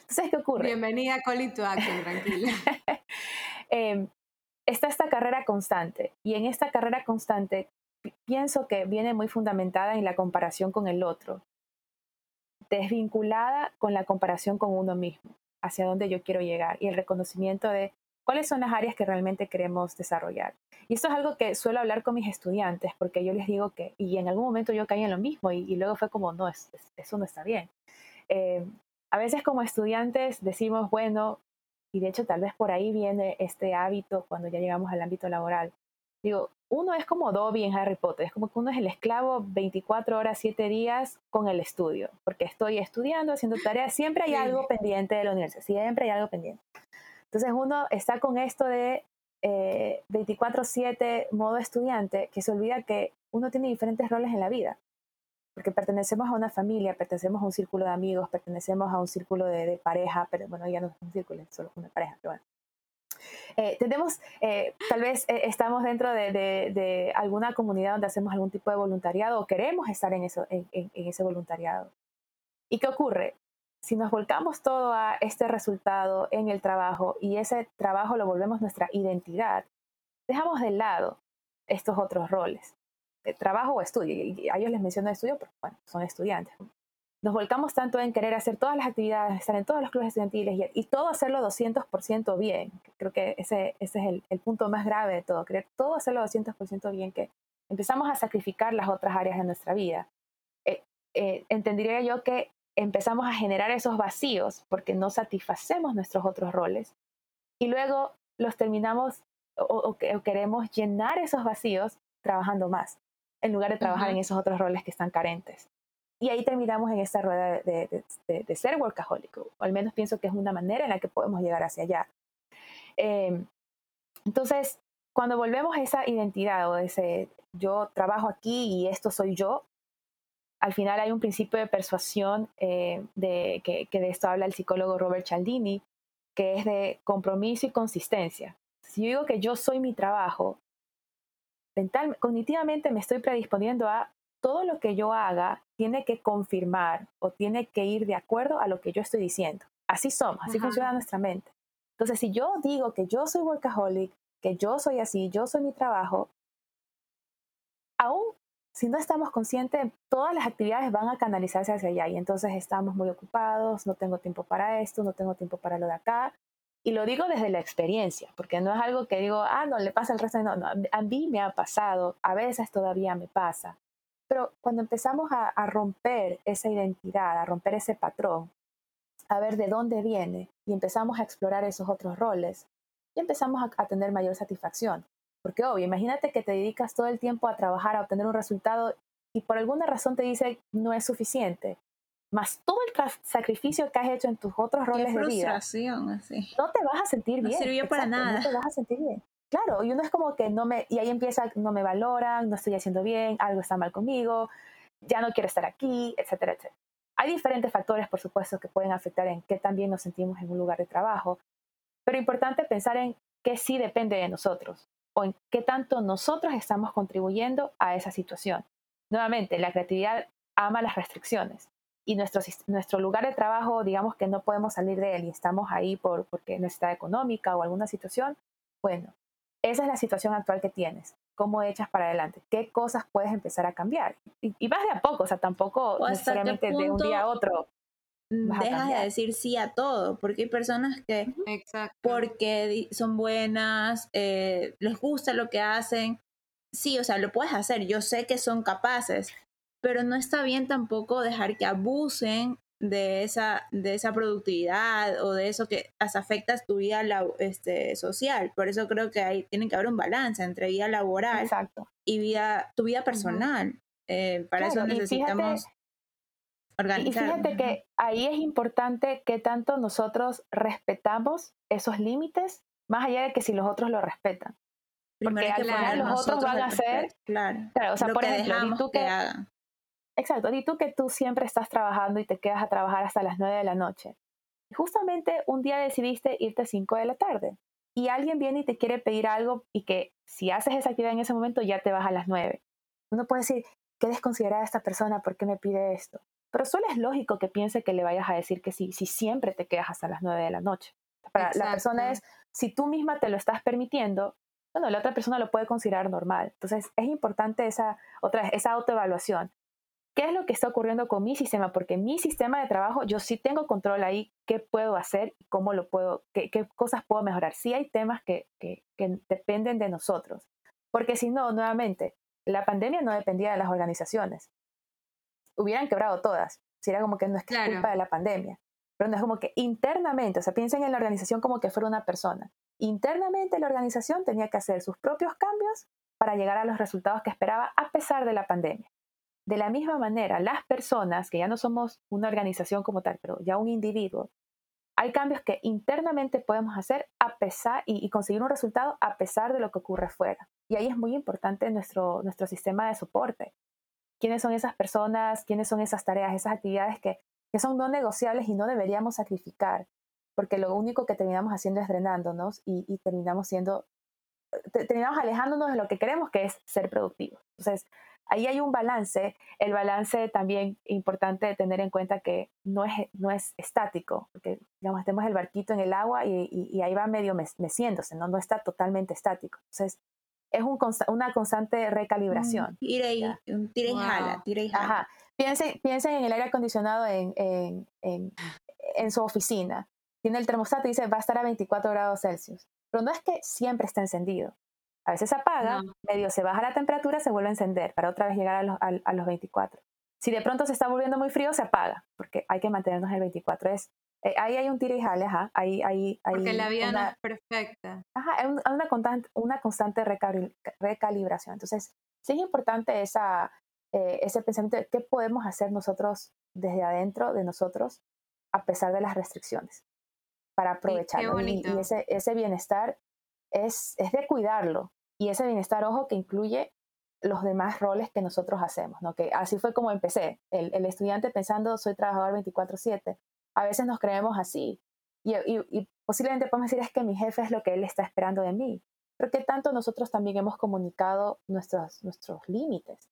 Entonces, ¿qué ocurre? Bienvenida a to Action, tranquila. Em, está esta carrera constante y en esta carrera constante pienso que viene muy fundamentada en la comparación con el otro, desvinculada con la comparación con uno mismo, hacia dónde yo quiero llegar y el reconocimiento de cuáles son las áreas que realmente queremos desarrollar. Y esto es algo que suelo hablar con mis estudiantes, porque yo les digo que, y en algún momento yo caí en lo mismo, y, luego fue como, no, eso no está bien. Eh, a veces como estudiantes decimos, bueno, y de hecho tal vez por ahí viene este hábito cuando ya llegamos al ámbito laboral. Digo, uno es como Dobby en Harry Potter, es como que uno es el esclavo 24 horas, 7 días con el estudio, porque estoy estudiando, haciendo tareas, siempre hay algo pendiente de la universidad, siempre hay algo pendiente. Entonces uno está con esto de 24/7 eh, modo estudiante, que se olvida que uno tiene diferentes roles en la vida, porque pertenecemos a una familia, pertenecemos a un círculo de amigos, pertenecemos a un círculo de, pareja, pero bueno, ya no es un círculo, es solo una pareja, pero bueno. Eh, tenemos, eh, tal vez estamos dentro de, alguna comunidad donde hacemos algún tipo de voluntariado o queremos estar en, eso, en ese voluntariado. ¿Y qué ocurre? si nos volcamos todo a este resultado en el trabajo y ese trabajo lo volvemos nuestra identidad, dejamos de lado estos otros roles, de trabajo o estudio. Y a ellos les menciono estudio porque bueno, son estudiantes. Nos volcamos tanto en querer hacer todas las actividades, estar en todos los clubes estudiantiles y, todo hacerlo 200% bien. Creo que ese, ese es el, punto más grave de todo, querer todo hacerlo 200% bien, que empezamos a sacrificar las otras áreas de nuestra vida. Eh, eh, entendería yo que empezamos a generar esos vacíos porque no satisfacemos nuestros otros roles y luego los terminamos o, queremos llenar esos vacíos trabajando más en lugar de trabajar en esos otros roles que están carentes. Y ahí terminamos en esta rueda de, ser workaholic, o al menos pienso que es una manera en la que podemos llegar hacia allá. Em, entonces, cuando volvemos a esa identidad o ese yo trabajo aquí y esto soy yo, al final hay un principio de persuasión eh, de, que, de esto habla el psicólogo Robert Cialdini, que es de compromiso y consistencia. Si yo digo que yo soy mi trabajo, mental, cognitivamente me estoy predisponiendo a todo lo que yo haga tiene que confirmar o tiene que ir de acuerdo a lo que yo estoy diciendo. Así somos, así funciona nuestra mente. Entonces, si yo digo que yo soy workaholic, que yo soy así, yo soy mi trabajo, aún si no estamos conscientes, todas las actividades van a canalizarse hacia allá y entonces estamos muy ocupados, no tengo tiempo para esto, no tengo tiempo para lo de acá. Y lo digo desde la experiencia, porque no es algo que digo, ah, no, le pasa al resto, no, no, a mí me ha pasado, a veces todavía me pasa. Pero cuando empezamos a, romper esa identidad, a romper ese patrón, a ver de dónde viene y empezamos a explorar esos otros roles, y empezamos a tener mayor satisfacción. Porque obvio, imagínate que te dedicas todo el tiempo a trabajar, a obtener un resultado y por alguna razón te dice no es suficiente. Más todo el sacrificio que has hecho en tus otros roles de vida. Así. No te vas a sentir bien. No sirvió para nada. No te vas a sentir bien. Claro, y uno es como que no me, y ahí empieza, no me valoran, no estoy haciendo bien, algo está mal conmigo, ya no quiero estar aquí, etcétera, etcétera. Hay diferentes factores, por supuesto, que pueden afectar en qué también nos sentimos en un lugar de trabajo, pero importante pensar en qué sí depende de nosotros o en qué tanto nosotros estamos contribuyendo a esa situación. Nuevamente, la creatividad ama las restricciones. y nuestro, nuestro lugar de trabajo, digamos que no podemos salir de él y estamos ahí por, porque necesidad económica o alguna situación, bueno, esa es la situación actual que tienes. ¿Cómo echas para adelante? ¿Qué cosas puedes empezar a cambiar? Y, vas de a poco, o sea, tampoco necesariamente de un día a otro. Dejas de decir sí a todo, porque hay personas que, porque son buenas, eh, les gusta lo que hacen, sí, o sea, lo puedes hacer, yo sé que son capaces, pero no está bien tampoco dejar que abusen de esa, de esa productividad o de eso que afecta tu vida este, social. Por eso creo que hay, tiene que haber un balance entre vida laboral y vida, tu vida personal. Eh, para eso necesitamos organizar. Y fíjate que ahí es importante que tanto nosotros respetamos esos límites, más allá de que si los otros lo respetan. Porque al final los otros van a hacer, claro, o sea, lo por que ejemplo, dejamos tú que, que hagan. Exacto, di tú que tú siempre estás trabajando y te quedas a trabajar hasta las 9 de la noche. Y justamente un día decidiste irte a 5 de la tarde y alguien viene y te quiere pedir algo y que si haces esa actividad en ese momento ya te vas a las 9. Uno puede decir, qué desconsiderada esta persona, ¿por qué me pide esto? Pero solo es lógico que piense que le vayas a decir que sí, si siempre te quedas hasta las 9 de la noche. Para la persona es, si tú misma te lo estás permitiendo, bueno, la otra persona lo puede considerar normal. Entonces, es importante esa, otra esa autoevaluación qué es lo que está ocurriendo con mi sistema, porque mi sistema de trabajo yo sí tengo control ahí, qué puedo hacer, cómo lo puedo, qué, cosas puedo mejorar. Sí hay temas que, dependen de nosotros, porque si no, nuevamente, la pandemia no dependía de las organizaciones. Hubieran quebrado todas. Si era como que no es culpa de la pandemia, pero no es como que internamente, o sea, piensen en la organización como que fuera una persona. Internamente la organización tenía que hacer sus propios cambios para llegar a los resultados que esperaba a pesar de la pandemia. De la misma manera, las personas, que ya no somos una organización como tal, pero ya un individuo, hay cambios que internamente podemos hacer a pesar y, conseguir un resultado a pesar de lo que ocurre fuera. Y ahí es muy importante nuestro, nuestro sistema de soporte. ¿Quiénes son esas personas? ¿Quiénes son esas tareas, esas actividades que, que son no negociables y no deberíamos sacrificar? Porque lo único que terminamos haciendo es drenándonos y, y terminamos siendo, terminamos alejándonos de lo que queremos, que es ser productivos. Entonces, ahí hay un balance, el balance también importante de tener en cuenta que no es, no es estático, porque digamos, tenemos el barquito en el agua y, ahí va medio meciéndose, ¿no? no está totalmente estático. Entonces, es un una constante recalibración. tira y, tira y jala, tira y jala. Ajá. Piensen, piensen en el aire acondicionado en, en, en, en su oficina. Tiene el termostato y dice va a estar a 24 grados Celsius. Pero no es que siempre está encendido. A veces se apaga, medio se baja la temperatura, se vuelve a encender para otra vez llegar a los, a, los 24. Si de pronto se está volviendo muy frío, se apaga, porque hay que mantenernos en el 24. Es, eh, ahí hay un tira y jale, ajá. Ahí, ahí, porque la vida no es perfecta. Ajá, hay una, constante, una constante recalibración. Entonces, sí es importante esa, eh, ese pensamiento de qué podemos hacer nosotros desde adentro de nosotros a pesar de las restricciones para aprovecharlo. y, y, ese, ese bienestar es, es de cuidarlo. Y ese bienestar, ojo, que incluye los demás roles que nosotros hacemos, ¿no? Que así fue como empecé, el, el estudiante pensando soy trabajador 24/7. A veces nos creemos así y, y, posiblemente podemos decir es que mi jefe es lo que él está esperando de mí, pero que tanto nosotros también hemos comunicado nuestros, nuestros límites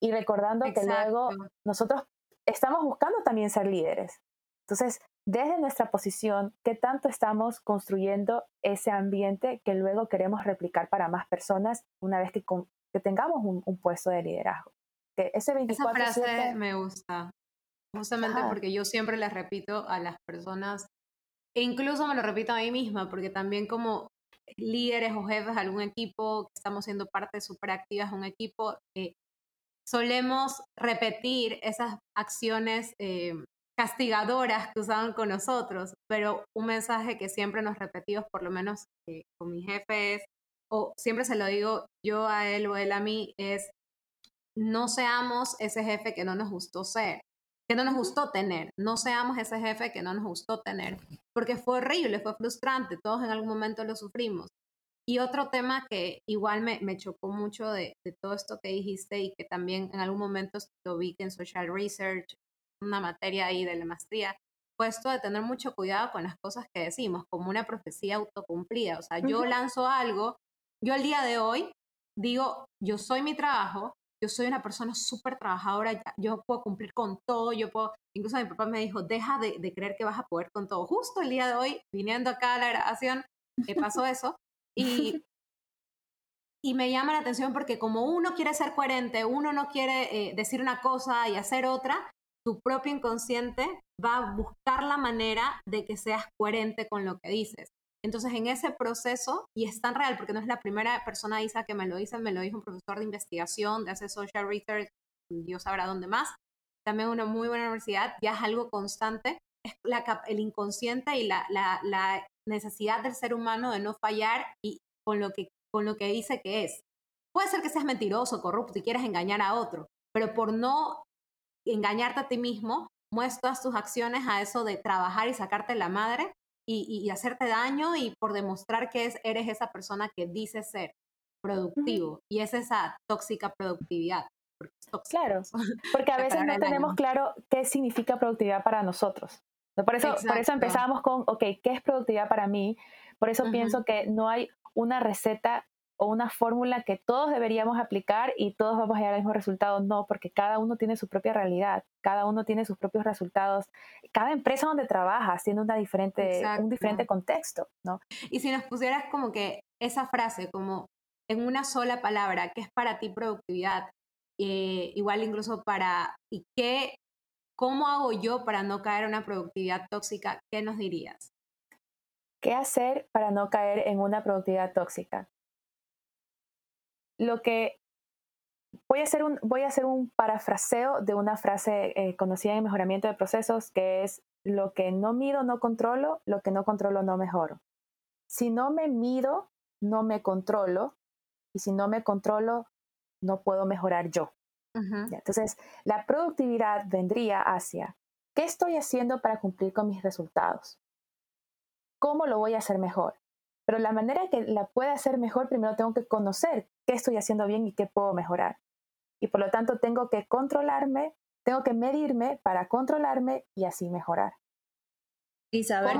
y recordando que luego nosotros estamos buscando también ser líderes. Entonces, desde nuestra posición, ¿qué tanto estamos construyendo ese ambiente que luego queremos replicar para más personas una vez que, que tengamos un, puesto de liderazgo? Que ese 24 Esa frase me gusta, justamente porque yo siempre le repito a las personas, e incluso me lo repito a mí misma, porque también como líderes o jefes de algún equipo, que estamos siendo parte súper activas de un equipo, eh, solemos repetir esas acciones eh, castigadoras que usaban con nosotros, pero un mensaje que siempre nos repetimos, por lo menos eh, con mi jefe, es, o siempre se lo digo yo a él o él a mí, es no seamos ese jefe que no nos gustó ser, que no nos gustó tener, no seamos ese jefe que no nos gustó tener, porque fue horrible, fue frustrante, todos en algún momento lo sufrimos. Y otro tema que igual me, me chocó mucho de, de, todo esto que dijiste y que también en algún momento lo vi que en Social Research una materia ahí de la maestría, puesto de tener mucho cuidado con las cosas que decimos, como una profecía autocumplida. O sea, yo lanzo algo, yo al día de hoy digo, yo soy mi trabajo, yo soy una persona súper trabajadora, yo puedo cumplir con todo, yo puedo, incluso mi papá me dijo, deja de, de, creer que vas a poder con todo. Justo el día de hoy, viniendo acá a la grabación, me pasó eso. Y, y me llama la atención porque como uno quiere ser coherente, uno no quiere eh, decir una cosa y hacer otra, tu propio inconsciente va a buscar la manera de que seas coherente con lo que dices. Entonces, en ese proceso, y es tan real porque no es la primera persona, Isa, que me lo dice, me lo dijo un profesor de investigación, de hacer social research, Dios sabrá dónde más, también una muy buena universidad, ya es algo constante, es el inconsciente y la, la, necesidad del ser humano de no fallar y con lo, que, con lo que dice que es. Puede ser que seas mentiroso, corrupto y quieres engañar a otro, pero por no engañarte a ti mismo, muestras tus acciones a eso de trabajar y sacarte la madre y, hacerte daño y por demostrar que es, eres esa persona que dice ser productivo y es esa tóxica productividad. Claro, porque a veces no tenemos claro qué significa productividad para nosotros. Por eso, por eso empezamos con, ok, ¿qué es productividad para mí? Por eso pienso que no hay una receta o una fórmula que todos deberíamos aplicar y todos vamos a llegar al mismo resultado. No, porque cada uno tiene su propia realidad, cada uno tiene sus propios resultados. Cada empresa donde trabajas tiene una diferente, un diferente contexto, ¿no? Y si nos pusieras como que esa frase, como en una sola palabra, ¿qué es para ti productividad? Eh, igual incluso para, ¿y qué, cómo hago yo para no caer en una productividad tóxica? ¿Qué nos dirías? ¿Qué hacer para no caer en una productividad tóxica? Lo que voy a hacer un, voy a hacer un parafraseo de una frase eh, conocida en mejoramiento de procesos que es lo que no mido no controlo, lo que no controlo no mejoro. Si no me mido, no me controlo y si no me controlo, no puedo mejorar yo. Entonces, la productividad vendría hacia qué estoy haciendo para cumplir con mis resultados, cómo lo voy a hacer mejor, pero la manera que la pueda hacer mejor, primero tengo que conocer qué estoy haciendo bien y qué puedo mejorar. Y por lo tanto tengo que controlarme, tengo que medirme para controlarme y así mejorar. Y saber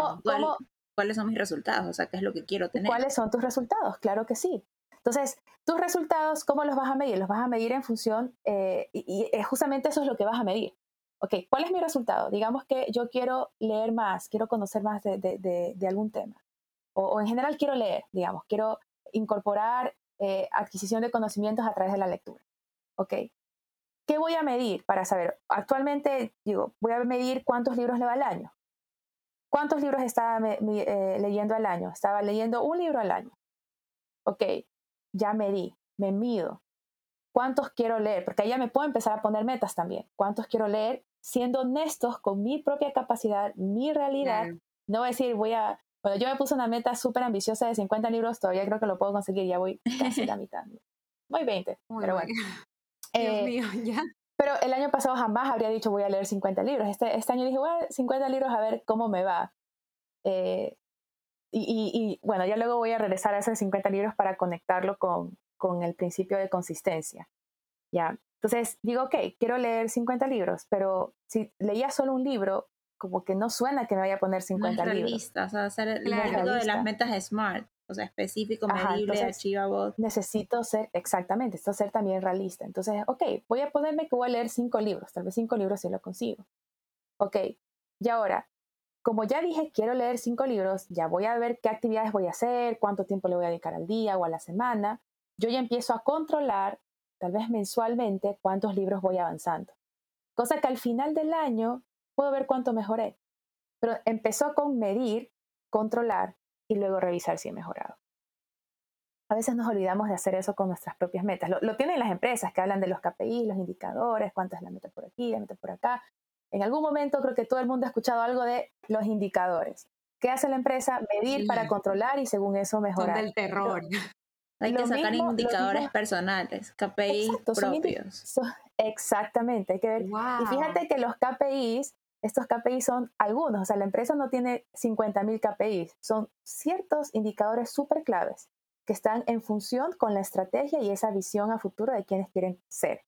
cuáles son mis resultados, o sea, qué es lo que quiero tener. ¿Cuáles son tus resultados? Claro que sí. Entonces, tus resultados, ¿cómo los vas a medir? Los vas a medir en función, eh, y, justamente eso es lo que vas a medir. Ok, ¿cuál es mi resultado? Digamos que yo quiero leer más, quiero conocer más de algún tema o, en general quiero leer, digamos, quiero incorporar eh, adquisición de conocimientos a través de la lectura. ¿Ok? ¿Qué voy a medir para saber? Actualmente, digo, voy a medir cuántos libros leo al año. ¿Cuántos libros estaba eh, leyendo al año? Estaba leyendo un libro al año. Ok, ya medí, me mido. ¿Cuántos quiero leer? Porque ahí ya me puedo empezar a poner metas también. ¿Cuántos quiero leer? Siendo honestos con mi propia capacidad, mi realidad. No voy a decir, voy a bueno, yo me puse una meta súper ambiciosa de 50 libros, todavía creo que lo puedo conseguir, ya voy casi la mitad. Voy 20, pero bueno. Dios eh, mío, ya. Pero el año pasado jamás habría dicho voy a leer 50 libros. Este, este año dije, voy a 50 libros a ver cómo me va. Eh, y, y, bueno, ya luego voy a regresar a esos 50 libros para conectarlo con, con el principio de consistencia. Ya. Entonces digo, ok, quiero leer 50 libros, pero si leía solo un libro, como que no suena que me vaya a poner 50 no libros. o sea, hacer el de las metas SMART, o sea, específico, medible, achievable. Necesito ser, exactamente, esto ser también realista. Entonces, ok, voy a ponerme que voy a leer cinco libros, tal vez cinco libros si lo consigo. Ok, y ahora, como ya dije, quiero leer cinco libros, ya voy a ver qué actividades voy a hacer, cuánto tiempo le voy a dedicar al día o a la semana. Yo ya empiezo a controlar, tal vez mensualmente, cuántos libros voy avanzando. Cosa que al final del año puedo ver cuánto mejoré. Pero empezó con medir, controlar y luego revisar si he mejorado. A veces nos olvidamos de hacer eso con nuestras propias metas. Lo, tienen las empresas que hablan de los KPI, los indicadores, cuánto es la meta por aquí, la meta por acá. En algún momento creo que todo el mundo ha escuchado algo de los indicadores. ¿Qué hace la empresa? Medir para controlar y según eso mejorar. Son del terror. Hay que sacar indicadores personales, KPIs propios. exactamente, hay que ver. Y fíjate que los KPIs estos KPIs son algunos, o sea, la empresa no tiene 50.000 KPIs, son ciertos indicadores súper claves que están en función con la estrategia y esa visión a futuro de quienes quieren ser.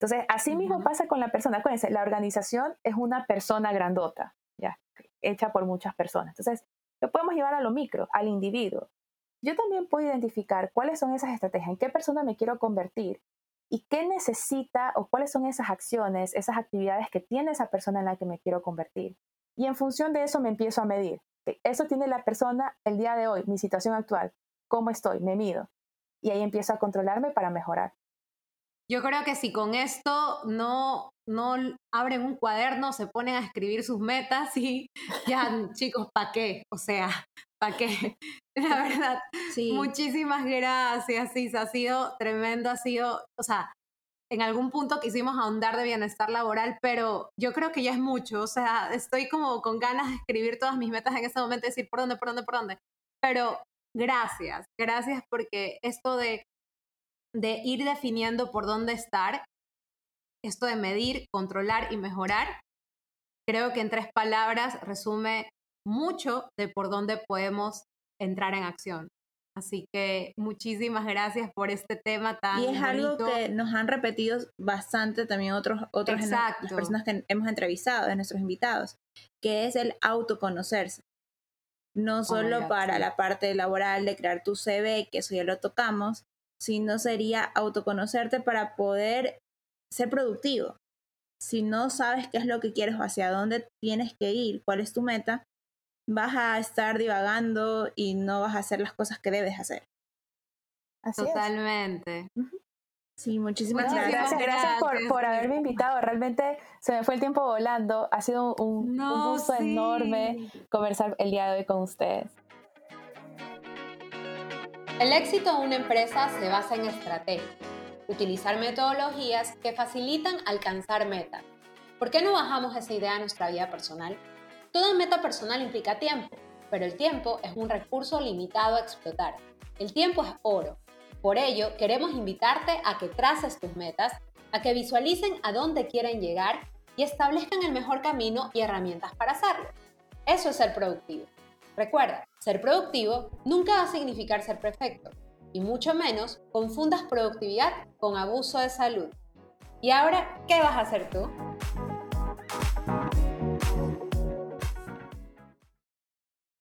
Entonces, así mismo pasa con la persona. Acuérdense, la organización es una persona grandota, ya, hecha por muchas personas. Entonces, lo podemos llevar a lo micro, al individuo. Yo también puedo identificar cuáles son esas estrategias, en qué persona me quiero convertir y qué necesita o cuáles son esas acciones, esas actividades que tiene esa persona en la que me quiero convertir. Y en función de eso me empiezo a medir. Eso tiene la persona el día de hoy, mi situación actual, cómo estoy, me mido. Y ahí empiezo a controlarme para mejorar. Yo creo que si con esto no, no abren un cuaderno, se ponen a escribir sus metas y ya, chicos, ¿para qué? O sea, ¿para qué? La verdad, sí. muchísimas gracias, sí, ha sido tremendo, ha sido, o sea, en algún punto quisimos ahondar de bienestar laboral, pero yo creo que ya es mucho, o sea, estoy como con ganas de escribir todas mis metas en este momento, decir por dónde, por dónde, por dónde, pero gracias, gracias porque esto de de ir definiendo por dónde estar, esto de medir, controlar y mejorar, creo que en tres palabras resume mucho de por dónde podemos entrar en acción. Así que muchísimas gracias por este tema tan Y es algo que nos han repetido bastante también otros, otros las personas que hemos entrevistado, de nuestros invitados, que es el autoconocerse. No oh solo para la parte laboral de crear tu CV, que eso ya lo tocamos, sino sería autoconocerte para poder ser productivo. Si no sabes qué es lo que quieres o hacia dónde tienes que ir, cuál es tu meta, vas a estar divagando y no vas a hacer las cosas que debes hacer. Totalmente. Sí, muchísimas gracias. Gracias, por, haberme invitado. Realmente se me fue el tiempo volando. Ha sido un, gusto enorme conversar el día de hoy con ustedes. El éxito de una empresa se basa en estrategia, utilizar metodologías que facilitan alcanzar metas. ¿Por qué no bajamos esa idea a nuestra vida personal? Toda meta personal implica tiempo, pero el tiempo es un recurso limitado a explotar. El tiempo es oro. Por ello, queremos invitarte a que traces tus metas, a que visualicen a dónde quieren llegar y establezcan el mejor camino y herramientas para hacerlo. Eso es ser productivo. Recuerda, ser productivo nunca va a significar ser perfecto, y mucho menos confundas productividad con abuso de salud. ¿Y ahora qué vas a hacer tú?